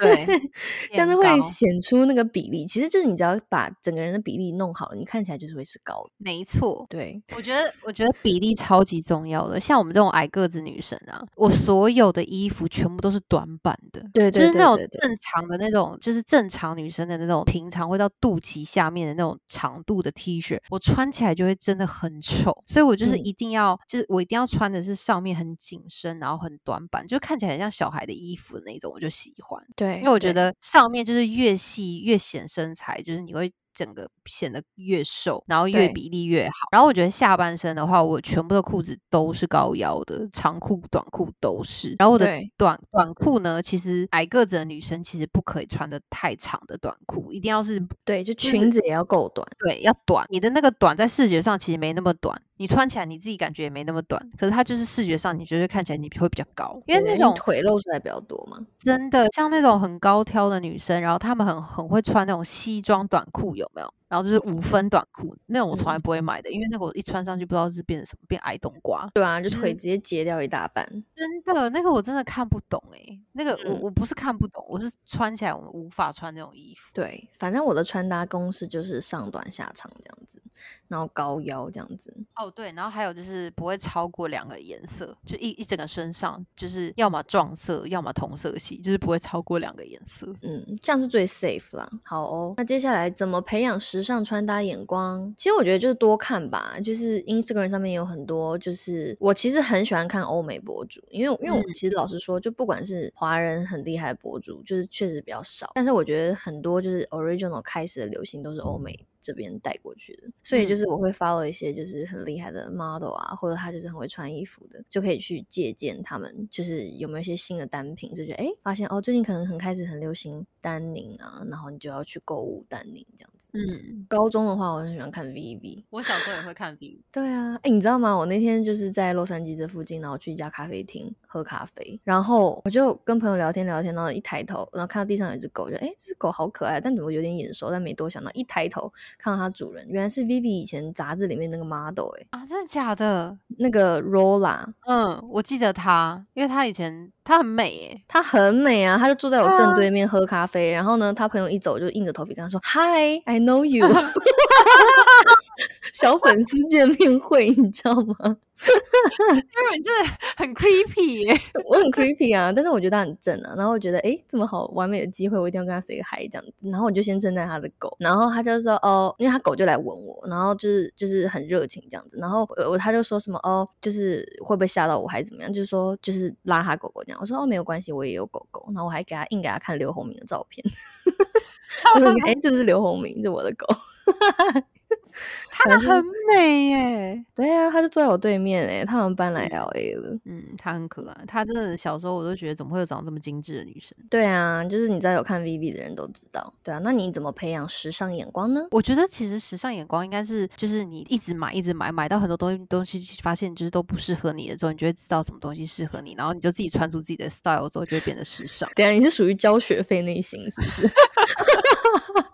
对 这样子会显出那个比例。其实就是你只要把整个人的比例弄好了，你看起来就是会是高的。没错。对，我觉得，我觉得比例超级重要的。像我们这种矮个子女生啊，我所有的衣服全部都是短版的，对对就是那种对对对正常的那种，就是正常女生的那种，平常会到肚脐下面的那种长度的 T 恤，我穿起来就会真的很丑。所以我就是嗯一定要，就是我一定要穿的是上面很紧身，然后很短版，就看起来很像小孩的衣服的那种，我就喜欢。对，因为我觉得上面就是越细越显身材，就是你会整个显得越瘦，然后越比例越好。然后我觉得下半身的话，我全部的裤子都是高腰的，长裤、短裤都是。然后我的短短裤呢，其实矮个子的女生其实不可以穿的太长的短裤，一定要是对，就就是裙子也要够短。对要短。你的那个短在视觉上其实没那么短，你穿起来你自己感觉也没那么短，可是它就是视觉上你觉得看起来你会比较高，因为那种腿露出来比较多嘛。真的像那种很高挑的女生，然后她们很很会穿那种西装短裤，有没有？然后就是五分短裤，那种我从来嗯不会买的，因为那个我一穿上去不知道是变成什么，变矮冬瓜。对啊，就就是腿直接截掉一大半。真的，那个我真的看不懂诶、那个我嗯我不是看不懂，我是穿起来我们无法穿那种衣服。对，反正我的穿搭公式就是上短下长这样子，然后高腰这样子。哦，对，然后还有就是不会超过两个颜色，就一一整个身上就是要么撞色，要么同色系，就是不会超过两个颜色。嗯，这样是最 safe 啦。好哦，那接下来怎么培养时尚穿搭眼光？其实我觉得就是多看吧，就是 Instagram 上面有很多，就是我其实很喜欢看欧美博主，因为因为我嗯其实老实说，就不管是华人很厉害的博主，就是确实比较少，但是我觉得很多就是 original 开始的流行都是欧美。这边带过去的，所以就嗯是我会 follow 一些就是很厉害的 model 啊，或者他就是很会穿衣服的，就可以去借鉴他们，就是有没有一些新的单品，就觉得哎，发现哦，最近可能很开始很流行丹宁啊，然后你就要去购物丹宁这样子。嗯，高中的话，我很喜欢看 VV。我小时候也会看 V，对啊，哎，你知道吗？我那天就是在洛杉矶这附近，然后去一家咖啡厅喝咖啡，然后我就跟朋友聊天聊天，然后一抬头，然后看到地上有一只狗，就哎，这只狗好可爱，但怎么有点眼熟，但没多想到，一抬头看到它主人，原来是 Vivi 以前杂志里面那个 model，哎，啊，真的假的？那个 Rola，嗯，我记得她，因为她以前她很美诶。她很美啊，她就坐在我正啊对面喝咖啡，然后呢，她朋友一走就硬着头皮跟她说：“Hi，I know you。” 小粉丝见面会，你知道吗？因为你真的很 creepy 耶。我很 creepy 啊，但是我觉得他很正啊。然后我觉得，诶，这么好完美的机会，我一定要跟他 say 个 hi 这样子。然后我就先称赞他的狗，然后他就说，哦，因为他狗就来吻我，然后就是就是很热情这样子。然后我我他就说什么，哦，就是会不会吓到我还是怎么样？就是说就是拉他狗狗这样。我说哦，没有关系，我也有狗狗。然后我还给他硬给他看刘鸿明的照片。我说，哎，这是刘鸿明，这我的狗。她很美耶。对啊，她就坐在我对面诶，她好像搬来嗯 L A 了。嗯，她很可爱。她真的小时候我都觉得怎么会有长这么精致的女生？对啊，就是你知道有看 V V 的人都知道。对啊，那你怎么培养时尚眼光呢？我觉得其实时尚眼光应该是，就是你一直买，一直买，买到很多东西东西，发现就是都不适合你的之后，你就会知道什么东西适合你，然后你就自己穿出自己的 style 之后，就会变得时尚。等一下你是属于交学费类型是不是？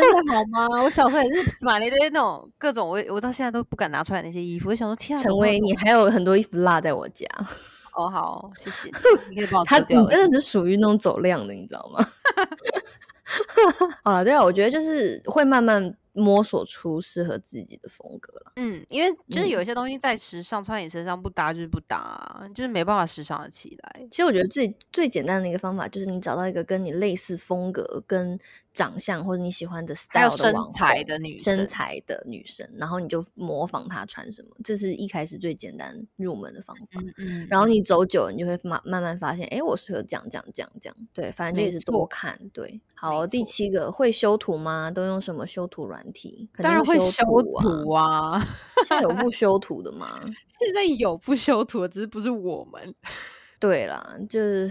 真的好吗？我小时候也是买了一堆那种各种，我我到现在都不敢拿出来那些衣服。我想说，天啊，怎陈威，你还有很多衣服落在我家，哦，好，谢谢你，可以帮我你真的是属于那种走量的，你知道吗？好了，对啊，我觉得就是会慢慢摸索出适合自己的风格了。嗯，因为就是嗯有一些东西在时尚穿你身上不搭就是不搭、啊，就是没办法时尚的起来。其实我觉得最最简单的一个方法就是你找到一个跟你类似风格、跟长相或者你喜欢的 style 的身材的女身材的女生，然后你就模仿她穿什么，这是一开始最简单入门的方法。嗯嗯，然后你走久了，你就会慢慢慢发现，哎，我适合这样这样这样这样。对，反正就没也是多看。对，好，第七个会修图吗？都用什么修图软体？肯当然会修修图啊。现在有不 修图的吗？现在有不修图的，只是不是我们。对啦，就是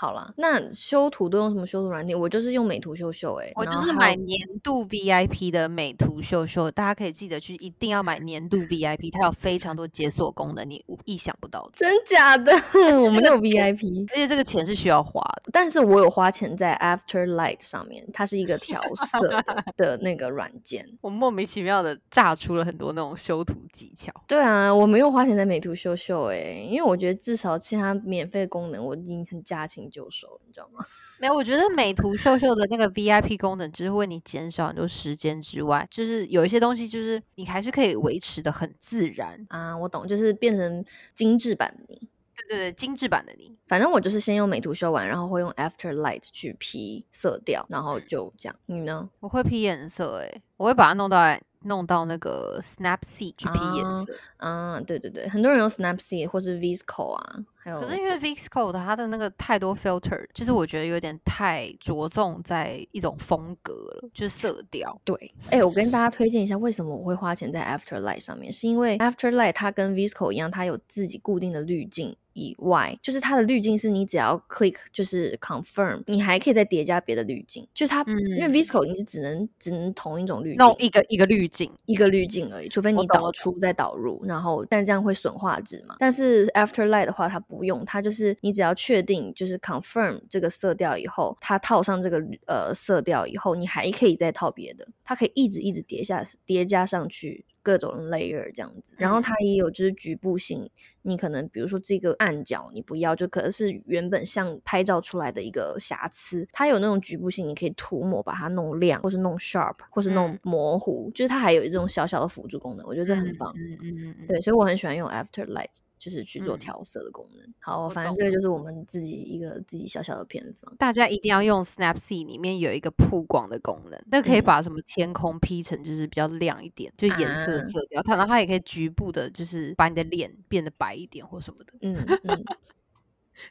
好了。那修图都用什么修图软件？我就是用美图秀秀、欸，我就是买年度 VIP 的美图秀秀，大家可以记得去，一定要买年度 VIP，它有非常多解锁功能，你意想不到的。真假的，我们有这个钱 VIP，而且这个钱是需要花的。但是我有花钱在 After Light 上面，它是一个调 色的的那个软件。我莫名其妙的炸出了很多那种修图技巧。对啊，我没有花钱在美图秀秀哎、因为我觉得至少其他免费功能我已经很驾轻就熟，你知道吗？没有，我觉得美图秀秀的那个 VIP 功能，只是为你减少很多时间之外，就是有一些东西，就是你还是可以维持的很自然。啊，我懂，就是变成精致版的你。对对对，精致版的你。反正我就是先用美图修完，然后会用 After Light 去 P 色调，然后就这样。你呢？我会 P 颜色、欸，我会把它弄到弄到那个 Snapseed 去 P 颜啊色。啊，对对对，很多人用 Snapseed 或是 Visco 啊，还有可是因为 Visco 的它的那个太多 filter，就是我觉得有点太着重在一种风格了，就是色调。对，哎、我跟大家推荐一下，为什么我会花钱在 After Light 上面，是因为 After Light 它跟 Visco 一样，它有自己固定的滤镜。以外，就是它的滤镜是你只要 click 就是 confirm，你还可以再叠加别的滤镜。就是它，因为嗯 Visco 你是只能只能同一种滤镜，弄一个一个滤镜，一个滤镜而已，除非你导出再导入，然后但这样会损画质嘛。但是 After Light 的话，它不用，它就是你只要确定就是 confirm 这个色调以后，它套上这个呃色调以后，你还可以再套别的，它可以一直一直叠下叠加上去。各种 layer 这样子，然后嗯它也有就是局部性，你可能比如说这个暗角你不要，就可能是原本像拍照出来的一个瑕疵，它有那种局部性，你可以涂抹把它弄亮，或是弄 sharp，或是弄嗯模糊，就是它还有一种小小的辅助功能，我觉得这很棒。嗯嗯嗯嗯，对，所以我很喜欢用 After Light，就是去做嗯调色的功能。好，反正懂这个就是我们自己一个自己小小的偏方。大家一定要用 Snapseed，里面有一个曝光的功能，那可以嗯把什么天空 P 成就是比较亮一点，就颜色啊色调，它然后它也可以局部的，就是把你的脸变得白一点或什么的。嗯 嗯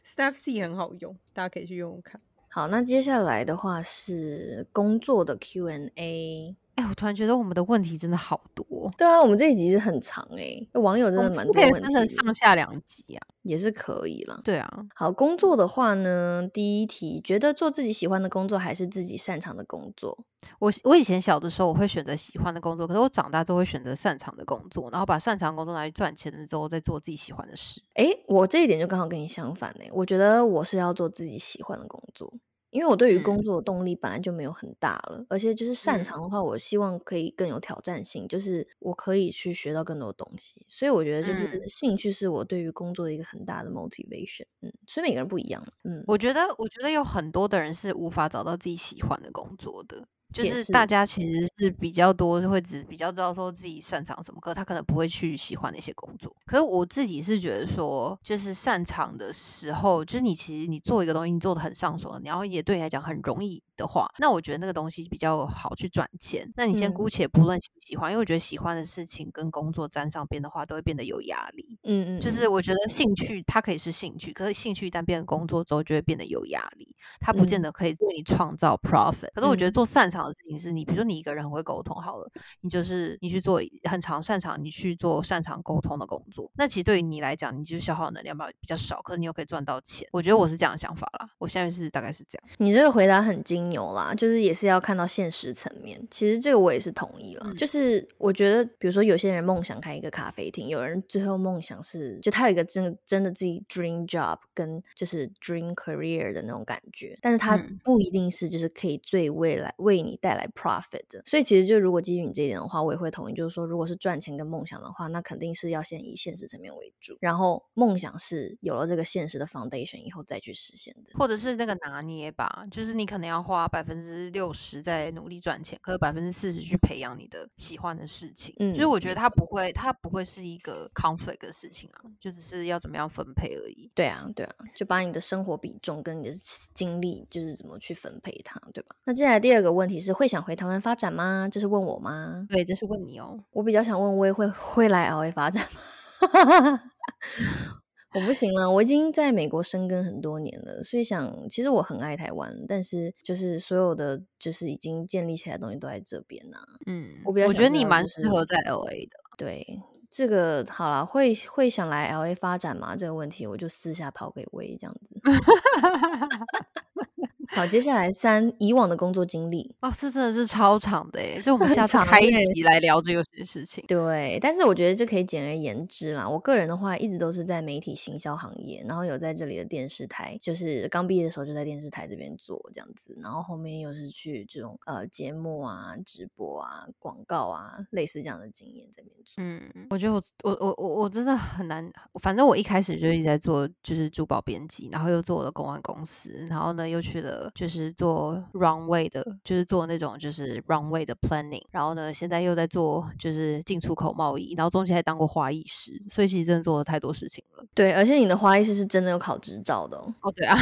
，Snapseed 很好用，大家可以去用用看。好，那接下来的话是工作的 Q&A。哎，我突然觉得我们的问题真的好多，对啊，我们这一集是很长诶、网友真的蛮多问题，分成上下两集啊。也是可以了。对啊，好，工作的话呢，第一题，觉得做自己喜欢的工作还是自己擅长的工作？我我以前小的时候我会选择喜欢的工作，可是我长大之后会选择擅长的工作，然后把擅长的工作拿去赚钱了之后，再做自己喜欢的事。诶，我这一点就刚好跟你相反诶，我觉得我是要做自己喜欢的工作，因为我对于工嗯。作的动力本来就没有很大了，而且就是擅嗯。长的话，我希望可以更有挑战性，就是我可以去学到更多东西，所以我觉得就是嗯。兴趣是我对于工作的一个很大的 motivation，嗯，所以每个人不一样，嗯，我觉得，我觉得有很多的人是无法找到自己喜欢的工作的，就是大家其实是比较多会只比较知道说自己擅长什么，可他可能不会去喜欢那些工作。可是我自己是觉得说，就是擅长的时候，就是你其实你做一个东西，你做的很上手，然后也对你来讲很容易的话，那我觉得那个东西比较好去赚钱。那你先嗯姑且不论喜不喜欢，因为我觉得喜欢的事情跟工作沾上边的话，都会变得有压力。嗯嗯，就是我觉得兴趣它可以是兴趣，可是兴趣一旦变成工作之后，就会变得有压力。它不见嗯得可以为你创造 profit。可是我觉得嗯做擅长的事情是你，比如说你一个人很会沟通好了，你就是你去做很长擅长，你去做擅长沟通的工作。那其实对于你来讲，你就是消耗能量吧比较少，可是你又可以赚到钱。我觉得我是这样的想法啦，我现在是大概是这样。你这个回答很金牛啦，就是也是要看到现实层面。其实这个我也是同意了，嗯就是我觉得，比如说有些人梦想开一个咖啡厅，有人最后梦想是，就他有一个真的真的自己 dream job 跟就是 dream career 的那种感觉，但是他嗯不一定是就是可以最未来为你带来 profit 的。所以其实就如果基于你这一点的话，我也会同意，就是说如果是赚钱跟梦想的话，那肯定是要先以现实层面为主，然后梦想是有了这个现实的 foundation 以后再去实现的。或者是那个拿捏吧，就是你可能要花花百分之六十在努力赚钱，可是百分之四十去培养你的喜欢的事情。嗯，所以我觉得它不会，它不会是一个 conflict 的事情啊，就只是要怎么样分配而已。对啊，对啊，就把你的生活比重跟你的精力，就是怎么去分配它，对吧？那接下来第二个问题是，会想回台湾发展吗？这是问我吗？对，这是问你哦。我比较想问，我也会会来 LA 发展吗？我不行了，我已经在美国生根很多年了，所以想，其实我很爱台湾，但是就是所有的就是已经建立起来的东西都在这边呐。嗯，我比较我觉得你蛮适合在 LA 的。对，这个好了，会会想来 LA 发展吗？这个问题我就私下抛给薇这样子。好，接下来三以往的工作经历哦，这真的是超长的诶，就我们下次开一集来聊这个事情。对，但是我觉得这可以简而言之啦。我个人的话，一直都是在媒体行销行业，然后有在这里的电视台，就是刚毕业的时候就在电视台这边做这样子，然后后面又是去这种呃节目啊、直播啊、广告啊，类似这样的经验这边做。嗯，我觉得我我我我我真的很难，反正我一开始就一直在做就是珠宝编辑，然后又做我的公关公司，然后呢又去了。就是做 runway 的，就是做那种就是 runway 的 planning，然后呢，现在又在做就是进出口贸易，然后中间还当过花艺师，所以其实真的做了太多事情了。对，而且你的花艺师是真的有考执照的哦。对啊，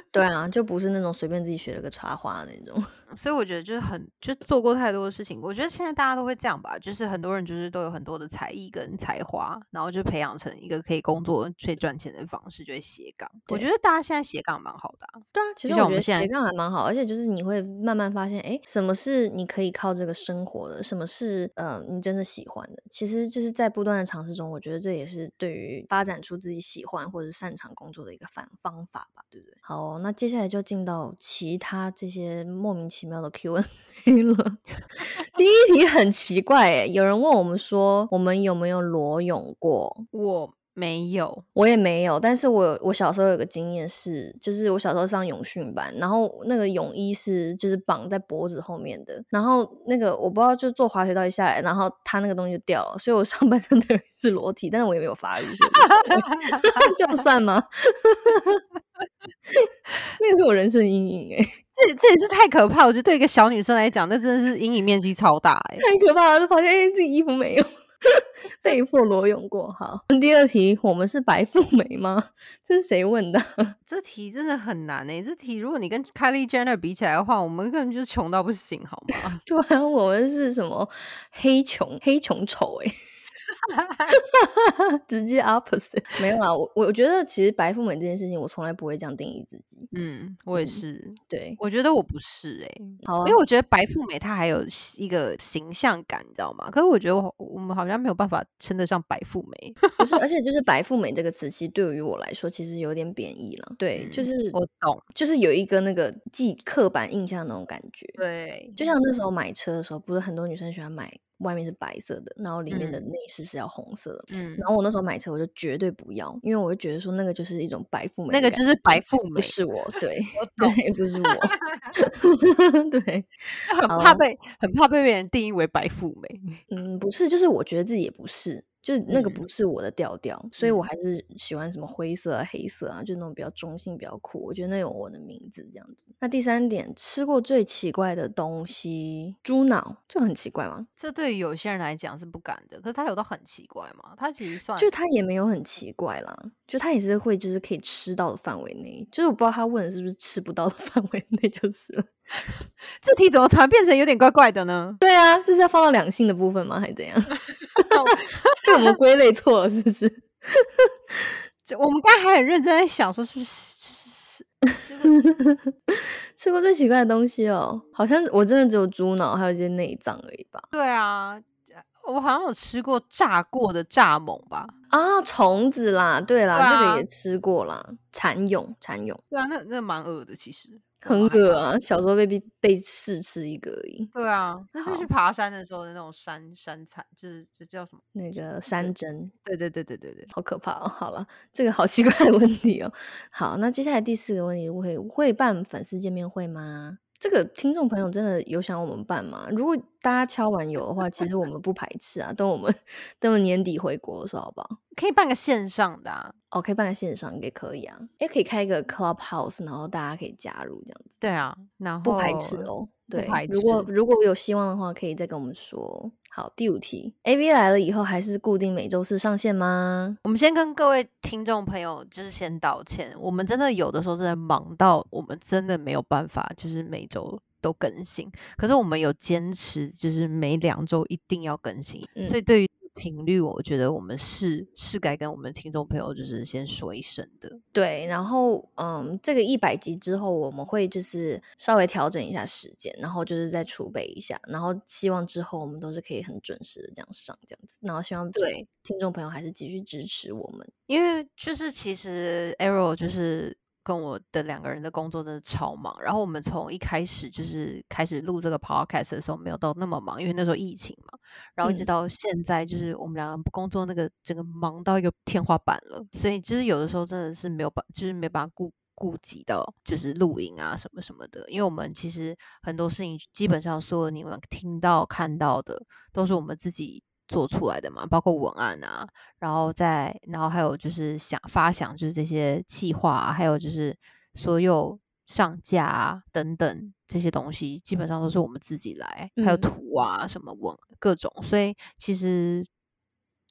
对啊，就不是那种随便自己学了个插花那种。所以我觉得就是很就做过太多的事情。我觉得现在大家都会这样吧，就是很多人就是都有很多的才艺跟才华，然后就培养成一个可以工作、可以赚钱的方式，就是斜杠。我觉得大家现在斜杠蛮好的。对啊，其实我觉得斜杠还蛮好，而且就是你会慢慢发现，哎，什么是你可以靠这个生活的，什么是呃你真的喜欢的。其实就是在不断的尝试中，我觉得这也是对于发展出自己喜欢或者擅长工作的一个方方法吧，对不对？好，哦那接下来就进到其他这些莫名其妙的 Q&A 了。第一题很奇怪，哎，有人问我们说，我们有没有裸泳过？我。没有，我也没有。但是我我小时候有个经验是，就是我小时候上泳训班，然后那个泳衣是就是绑在脖子后面的，然后那个我不知道就坐滑雪道一下来，然后它那个东西就掉了，所以我 上半身都是裸体，但是我也没有发育，就 算吗？那个是我人生阴影哎，这这也是太可怕。我觉得对一个小女生来讲，那真的是阴影面积超大哎，太可怕了，就发现哎自己衣服没有。被迫裸泳过，好。第二题，我们是白富美吗？这是谁问的？这题真的很难诶。这题如果你跟 Kylie Jenner 比起来的话，我们根本就是穷到不行，好吗？对啊，我们是什么黑穷黑穷丑诶。直接 opposite 没有啊，我我觉得其实白富美这件事情，我从来不会这样定义自己。嗯，我也是。对，我觉得我不是哎，好，因为我觉得白富美她还有一个形象感，你知道吗？可是我觉得我我们好像没有办法称得上白富美。不是，而且就是白富美这个词，其实对于我来说，其实有点贬义了。对，就是我懂，就是有一个那个既刻板印象那种感觉。对，就像那时候买车的时候，不是很多女生喜欢买。外面是白色的，然后里面的内饰是要红色的。嗯，然后我那时候买车，我就绝对不要，因为我就觉得说那个就是一种白富美，那个就是白富美，不是我，对，对，不是我，对，很怕被很怕被别人定义为白富美。嗯，不是，就是我觉得自己也不是。就那个不是我的调调，所以我还是喜欢什么灰色啊、黑色啊，就那种比较中性、比较酷。我觉得那有我的名字这样子。那第三点，吃过最奇怪的东西，猪脑，这很奇怪吗？这对于有些人来讲是不敢的，可是他有到很奇怪吗？他其实算，就他也没有很奇怪啦，就他也是会就是可以吃到的范围内，就是我不知道他问的是不是吃不到的 范围内就是了。这题怎么突然变成有点怪怪的呢？对啊，这是要放到两性的部分吗？还是怎样？被我们归类错了是不是？我们刚才还很认真在想，说是不是 吃过最奇怪的东西哦？好像我真的只有猪脑，还有一些内脏而已吧。对啊，我好像有吃过炸过的蚱蜢吧？啊，虫子啦，对啦，这个也吃过啦，蚕蛹，蚕蛹。对啊，那那蛮恶的，其实。很恶啊！小时候被被被试吃一个而已。对啊，那是去爬山的时候的那种山山菜，就是这叫什么？那个山珍。对对对对对对，好可怕哦！好了，这个好奇怪的问题哦。好，那接下来第四个问题，会会办粉丝见面会吗？这个听众朋友真的有想我们办吗？如果大家敲完有的话，其实我们不排斥啊。等我们等我们年底回国的时候，好不好？可以办个线上的啊。哦，可以办个线上也可以啊。也可以开一个 Clubhouse，然后大家可以加入这样子。对啊，然后不排斥哦。对，如果如果有希望的话，可以再跟我们说。好，第五题，A V 来了以后还是固定每周四上线吗？我们先跟各位听众朋友就是先道歉，我们真的有的时候真的忙到我们真的没有办法，就是每周都更新。可是我们有坚持，就是每两周一定要更新。嗯所以对于频率，我觉得我们是是该跟我们听众朋友就是先说一声的。对，然后嗯，这个一百集之后，我们会就是稍微调整一下时间，然后就是再储备一下，然后希望之后我们都是可以很准时的这样上这样子，然后希望对听众朋友还是继续支持我们。因为就是其实 Arrow 就是跟我的两个人的工作真的超忙，然后我们从一开始就是开始录这个 podcast 的时候没有到那么忙，因为那时候疫情嘛，然后一直嗯。到现在就是我们两个工作那个整个忙到一个天花板了，所以就是有的时候真的是没有办，就是没办法顾。顾及到就是录音啊什么什么的，因为我们其实很多事情基本上所有你们听到看到的都是我们自己做出来的嘛，包括文案啊，然后再然后还有就是想发想就是这些企划、啊，还有就是所有上架啊等等这些东西，基本上都是我们自己来，还有嗯图啊什么文各种，所以其实。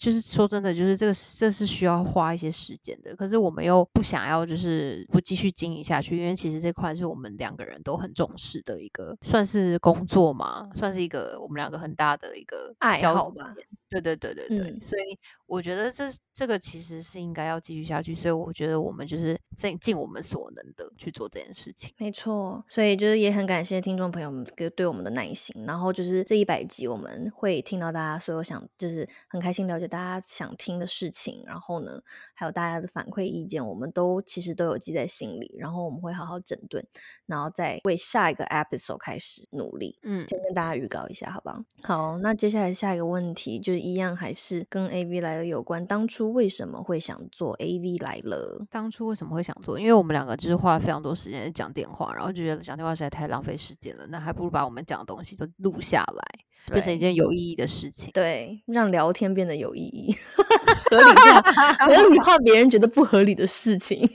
就是说真的，就是这个这是需要花一些时间的，可是我们又不想要就是不继续经营下去，因为其实这块是我们两个人都很重视的一个，算是工作嘛，算是一个我们两个很大的一个爱好吧对对对对对，嗯。所以我觉得这这个其实是应该要继续下去，所以我觉得我们就是尽尽我们所能的去做这件事情。没错，所以就是也很感谢听众朋友们给对我们的耐心。然后就是这一百集，我们会听到大家所有想，就是很开心了解大家想听的事情。然后呢，还有大家的反馈意见，我们都其实都有记在心里。然后我们会好好整顿，然后再为下一个 episode 开始努力。嗯，先跟大家预告一下，好不好？好，那接下来下一个问题就是一样，还是跟 AV 来有关。当初为什么会想做 AV 来了？当初为什么会想做？因为我们两个就是花了非常多时间在讲电话，然后就觉得讲电话实在太浪费时间了，那还不如把我们讲的东西都录下来，变成一件有意义的事情。对，让聊天变得有意义，合理化 合理化别人觉得不合理的事情。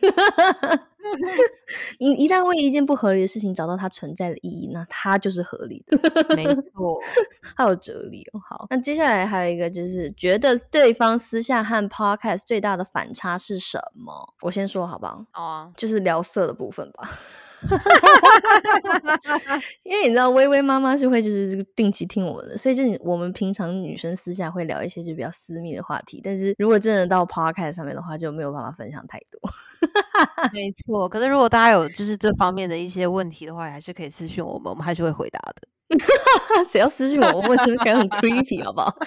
你一旦为一件不合理的事情找到它存在的意义，那它就是合理的，没错，好有哲理哦。好，那接下来还有一个就是，觉得对方私下和 podcast 最大的反差是什么？我先说好不好？好啊，就是聊色的部分吧。哈 因为你知道，微微妈妈是会就是定期听我们的，所以就是我们平常女生私下会聊一些就比较私密的话题，但是如果真的到 podcast 上面的话，就没有办法分享太多。没错。可是如果大家有就是这方面的一些问题的话，还是可以私信我们，我们还是会回答的。谁要私信我？我感觉很 creepy，好不好？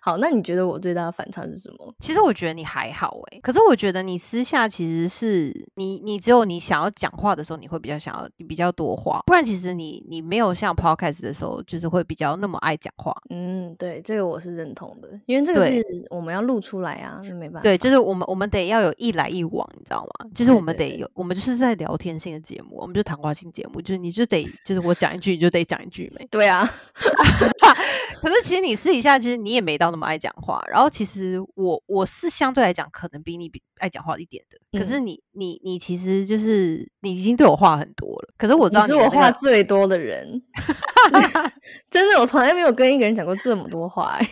好，那你觉得我最大的反差是什么？其实我觉得你还好诶、可是我觉得你私下其实是你，你只有你想要讲话的时候，你会比较想要比较多话，不然其实你你没有像 podcast 的时候，就是会比较那么爱讲话。嗯，对，这个我是认同的，因为这个是我们要录出来啊，那没办法。对，就是我们我们得要有一来一往，你知道吗？就是我们得有，我们就是在聊天性的节目，我们就谈话性节目，就是你就得 就是我讲一句，你就得讲一句没。对啊，可是其实你私底下其实你也没到那么爱讲话，然后其实我我是相对来讲可能比你比爱讲话一点的，可是你你你其实就是你已经对我话很多了，可是我知道你是我话最多的人，真的，我从来没有跟一个人讲过这么多话、欸，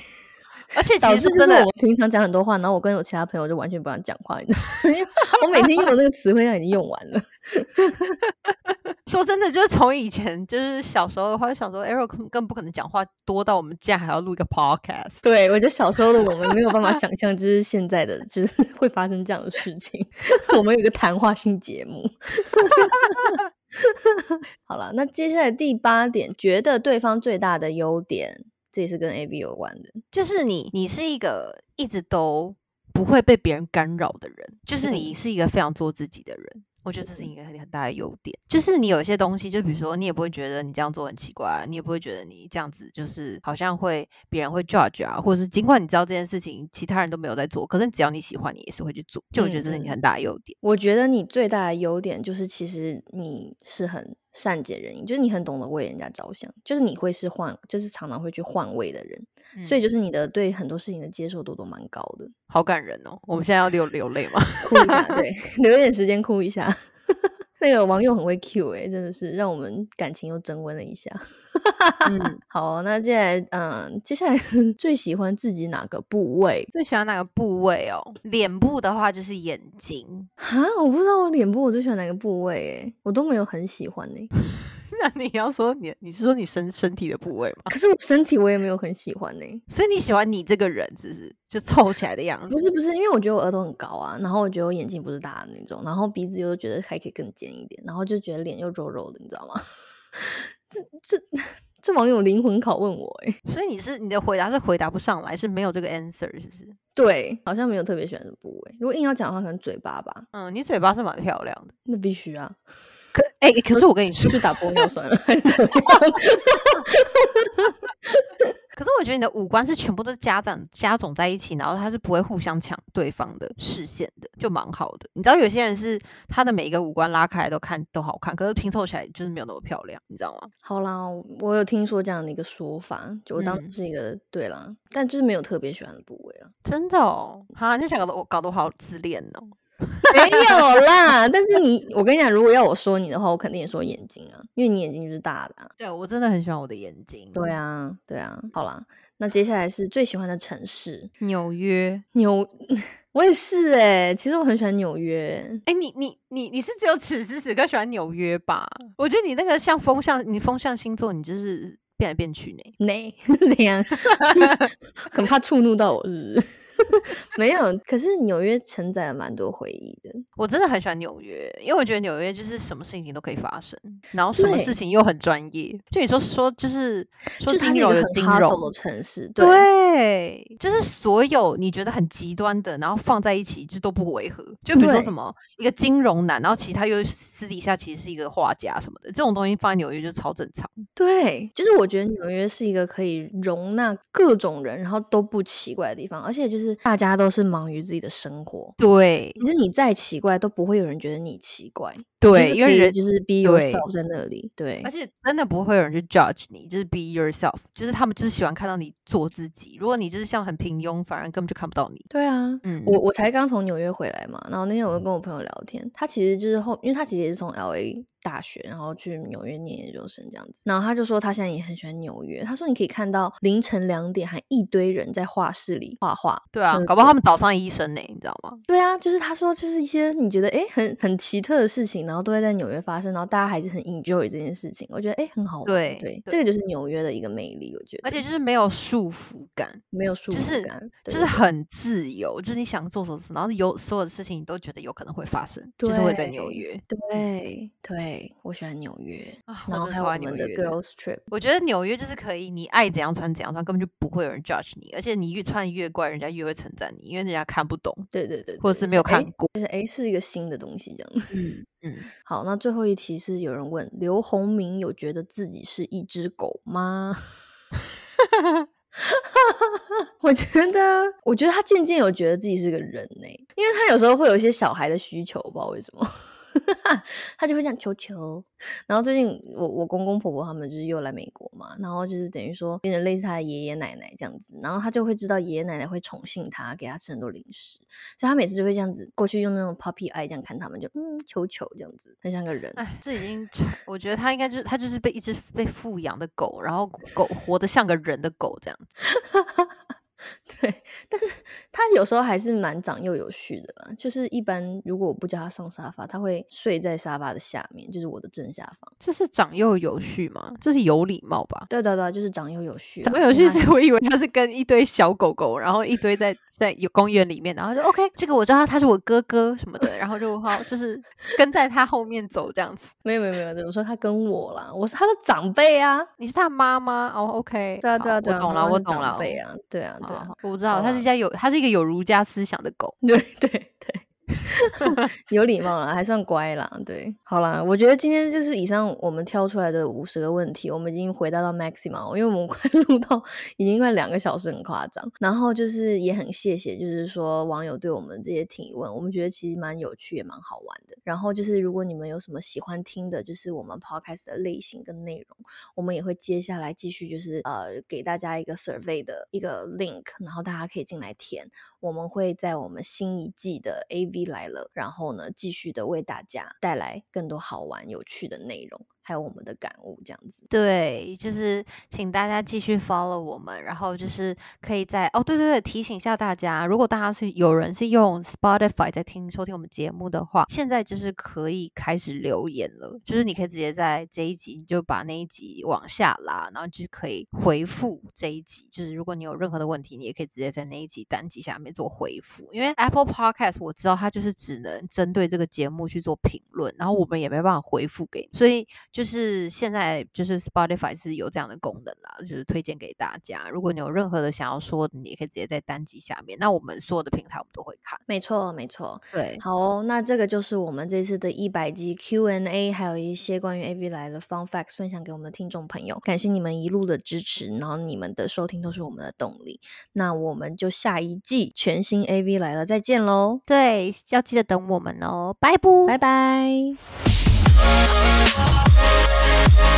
而且其实真的就是我们平常讲很多话，然后我跟我其他朋友就完全不想讲话，你知道吗？因为 我每天用的那个词汇量已经用完了。说真的，就是从以前就是小时候的话，就想说 Arrow 更更不可能讲话多到我们竟然还要录一个 podcast。对，我觉得小时候的我们没有办法想象，就是现在的就是会发生这样的事情。我们有一个谈话性节目。好了，那接下来第八点，觉得对方最大的优点，这也是跟 A B 有关的。就是你，你是一个一直都不会被别人干扰的人，就是你是一个非常做自己的人。我觉得这是一个很很大的优点，就是你有一些东西，就比如说你也不会觉得你这样做很奇怪、啊，你也不会觉得你这样子就是好像会别人会 judge 啊，或者是尽管你知道这件事情其他人都没有在做，可是只要你喜欢，你也是会去做，就我觉得这是你很大的优点。我觉得你最大的优点就是，其实你是很善解人意，就是你很懂得为人家着想，就是你会是换，就是常常会去换位的人，所以嗯就是你的对很多事情的接受度都蛮高的。好感人哦！我们现在要流流泪吗？哭一下，对，留一点时间哭一下。那个网友很会 Q 哎、真的是让我们感情又升温了一下。嗯，好，那接下来，嗯，接下来 最喜欢自己哪个部位？最喜欢哪个部位哦？脸部的话就是眼睛。哈，我不知道我脸部我最喜欢哪个部位哎，我都没有很喜欢哎。那你要说你，你是说你身身体的部位吗？可是我身体我也没有很喜欢呢。所以你喜欢你这个人，是不是就凑起来的样子？不是不是，因为我觉得我额头很高啊，然后我觉得我眼睛不是大的那种，然后鼻子又觉得还可以更尖一点，然后就觉得脸又肉肉的，你知道吗？这这这网友灵魂拷问我哎，所以你是你的回答是回答不上来，是没有这个 answer，是不是？对，好像没有特别喜欢的部位。如果硬要讲的话，可能嘴巴吧，嗯，你嘴巴是蛮漂亮的。那必须啊，可哎、可是我跟你说出，去打玻尿酸了。可是我觉得你的五官是全部都加长加总在一起，然后它是不会互相抢对方的视线的，就蛮好的。你知道有些人是他的每一个五官拉开来都看都好看，可是拼凑起来就是没有那么漂亮，你知道吗？好啦，我有听说这样的一个说法，就我当时是一个、对啦，但就是没有特别喜欢的部位了。真的哦，哈，你想搞得我搞得我好自恋哦。没有啦，但是你，我跟你讲，如果要我说你的话，我肯定也说眼睛啊，因为你眼睛就是大的、啊。对我真的很喜欢我的眼睛。对，啊，对啊。好啦，那接下来是最喜欢的城市，纽约。纽，我也是哎、其实我很喜欢纽约。哎、你你你你是只有此时此刻喜欢纽约吧？我觉得你那个像风向，你风向星座，你就是变来变去呢。呢？怎样？很怕触怒到我，是不是？没有，可是纽约承载了蛮多回忆的。我真的很喜欢纽约，因为我觉得纽约就是什么事情都可以发生，然后什么事情又很专业。就你说说，就是说它金融是一个很有金融的，城市，对对，就是所有你觉得很极端的，然后放在一起就都不违和。就比如说什么一个金融男，然后其他又私底下其实是一个画家什么的，这种东西放在纽约就超正常。对，就是我觉得纽约是一个可以容纳各种人，然后都不奇怪的地方，而且就是大家都是忙于自己的生活。对其实你再奇怪，都不会有人觉得你奇怪。对，因为人就是 be yourself 在那里。对而，且真的不会有人去 judge 你，就是 be yourself，就是他们就是喜欢看到你做自己。如果你就是像很平庸，反而根本就看不到你。对啊，嗯，我我才刚从纽约回来嘛，然后那天我就跟我朋友聊天，他其实就是后，因为他其实也是从 L A 大学，然后去纽约念研究生这样子，然后他就说他现在也很喜欢纽约，他说你可以看到凌晨两点还一堆人在画室里画画，对啊，嗯搞不好他们早上医生呢，你知道吗？对啊，就是他说，就是一些你觉得哎很很奇特的事情，然后都会在纽约发生，然后大家还是很 enjoy 这件事情，我觉得诶很好玩。对对，这个就是纽约的一个魅力，我觉得。而且就是没有束缚感，没有束缚感，对就是很自由，就是你想做什么事，然后有所有的事情你都觉得有可能会发生，就是会在纽约对对，我喜欢纽约，啊。然后还有我们的 girls trip。我觉得纽约就是可以，你爱怎样穿怎样穿，根本就不会有人 judge 你，而且你越穿越怪，人家越会称赞你，因为人家看不懂，对对对，或者是没有看过。就是诶是一个新的东西这样。嗯嗯，好，那最后一题是有人问刘洪明有觉得自己是一只狗吗？我觉得，我觉得他渐渐有觉得自己是个人呢、因为他有时候会有一些小孩的需求，不知道为什么，他就会这样求求。然后最近我我公公婆婆他们就是又来美国嘛，然后就是等于说变成类似他的爷爷奶奶这样子，然后他就会知道爷爷奶奶会宠幸他，给他吃很多零食，所以他每次就会这样子过去用那种 puppy eye 这样看他们，就嗯求求这样子，很像个人。哎，这已经，我觉得他应该就是他就是被一只被富养的狗，然后狗活得像个人的狗这样子。对，但是他有时候还是蛮长幼有序的啦。就是一般如果我不叫他上沙发，他会睡在沙发的下面，就是我的正下方。这是长幼有序吗？这是有礼貌吧？对对对，就是长幼有序啊。长幼有序是 我以为他是跟一堆小狗狗，然后一堆在在有公园里面，然后就 OK，这个我知道他他是我哥哥什么的，然后就好就是跟在他后面走这样子。没有没有没有，我说他跟我啦，我是他的长辈啊。你是他妈妈哦，OK，对啊对啊好对啊，我懂了，我懂了，长辈啊，对啊对啊好好，我知道好啦他是一家有它是一个有儒家思想的狗。对对对。有礼貌了，还算乖啦。对，好啦，我觉得今天就是以上我们挑出来的五十个问题，我们已经回答到 maximum，因为我们 快录到已经快两个小时，很夸张。然后就是也很谢谢，就是说网友对我们这些提问，我们觉得其实蛮有趣，也蛮好玩的。然后就是如果你们有什么喜欢听的，就是我们 podcast 的类型跟内容，我们也会接下来继续就是呃给大家一个 survey 的一个 link，然后大家可以进来填。我们会在我们新一季的 A 来了，然后呢，继续的为大家带来更多好玩有趣的内容。还有我们的感悟，这样子。对，就是请大家继续 follow 我们，然后就是可以在哦，对对对，提醒一下大家，如果大家是有人是用 Spotify 在听收听我们节目的话，现在就是可以开始留言了，就是你可以直接在这一集，你就把那一集往下拉，然后就可以回复这一集。就是如果你有任何的问题，你也可以直接在那一集单集下面做回复。因为 Apple Podcast 我知道它就是只能针对这个节目去做评论，然后我们也没办法回复给你，所以。就是现在，就是 Spotify 是有这样的功能啦，就是推荐给大家。如果你有任何的想要说，你也可以直接在单集下面。那我们所有的平台我们都会看。没错，没错。对，好，那这个就是我们这次的一百集 Q&A，还有一些关于 AV 来的 Fun Facts 分享给我们的听众朋友。感谢你们一路的支持，然后你们的收听都是我们的动力。那我们就下一季全新 AV 来了，再见喽！对，要记得等我们哦，拜拜，拜拜。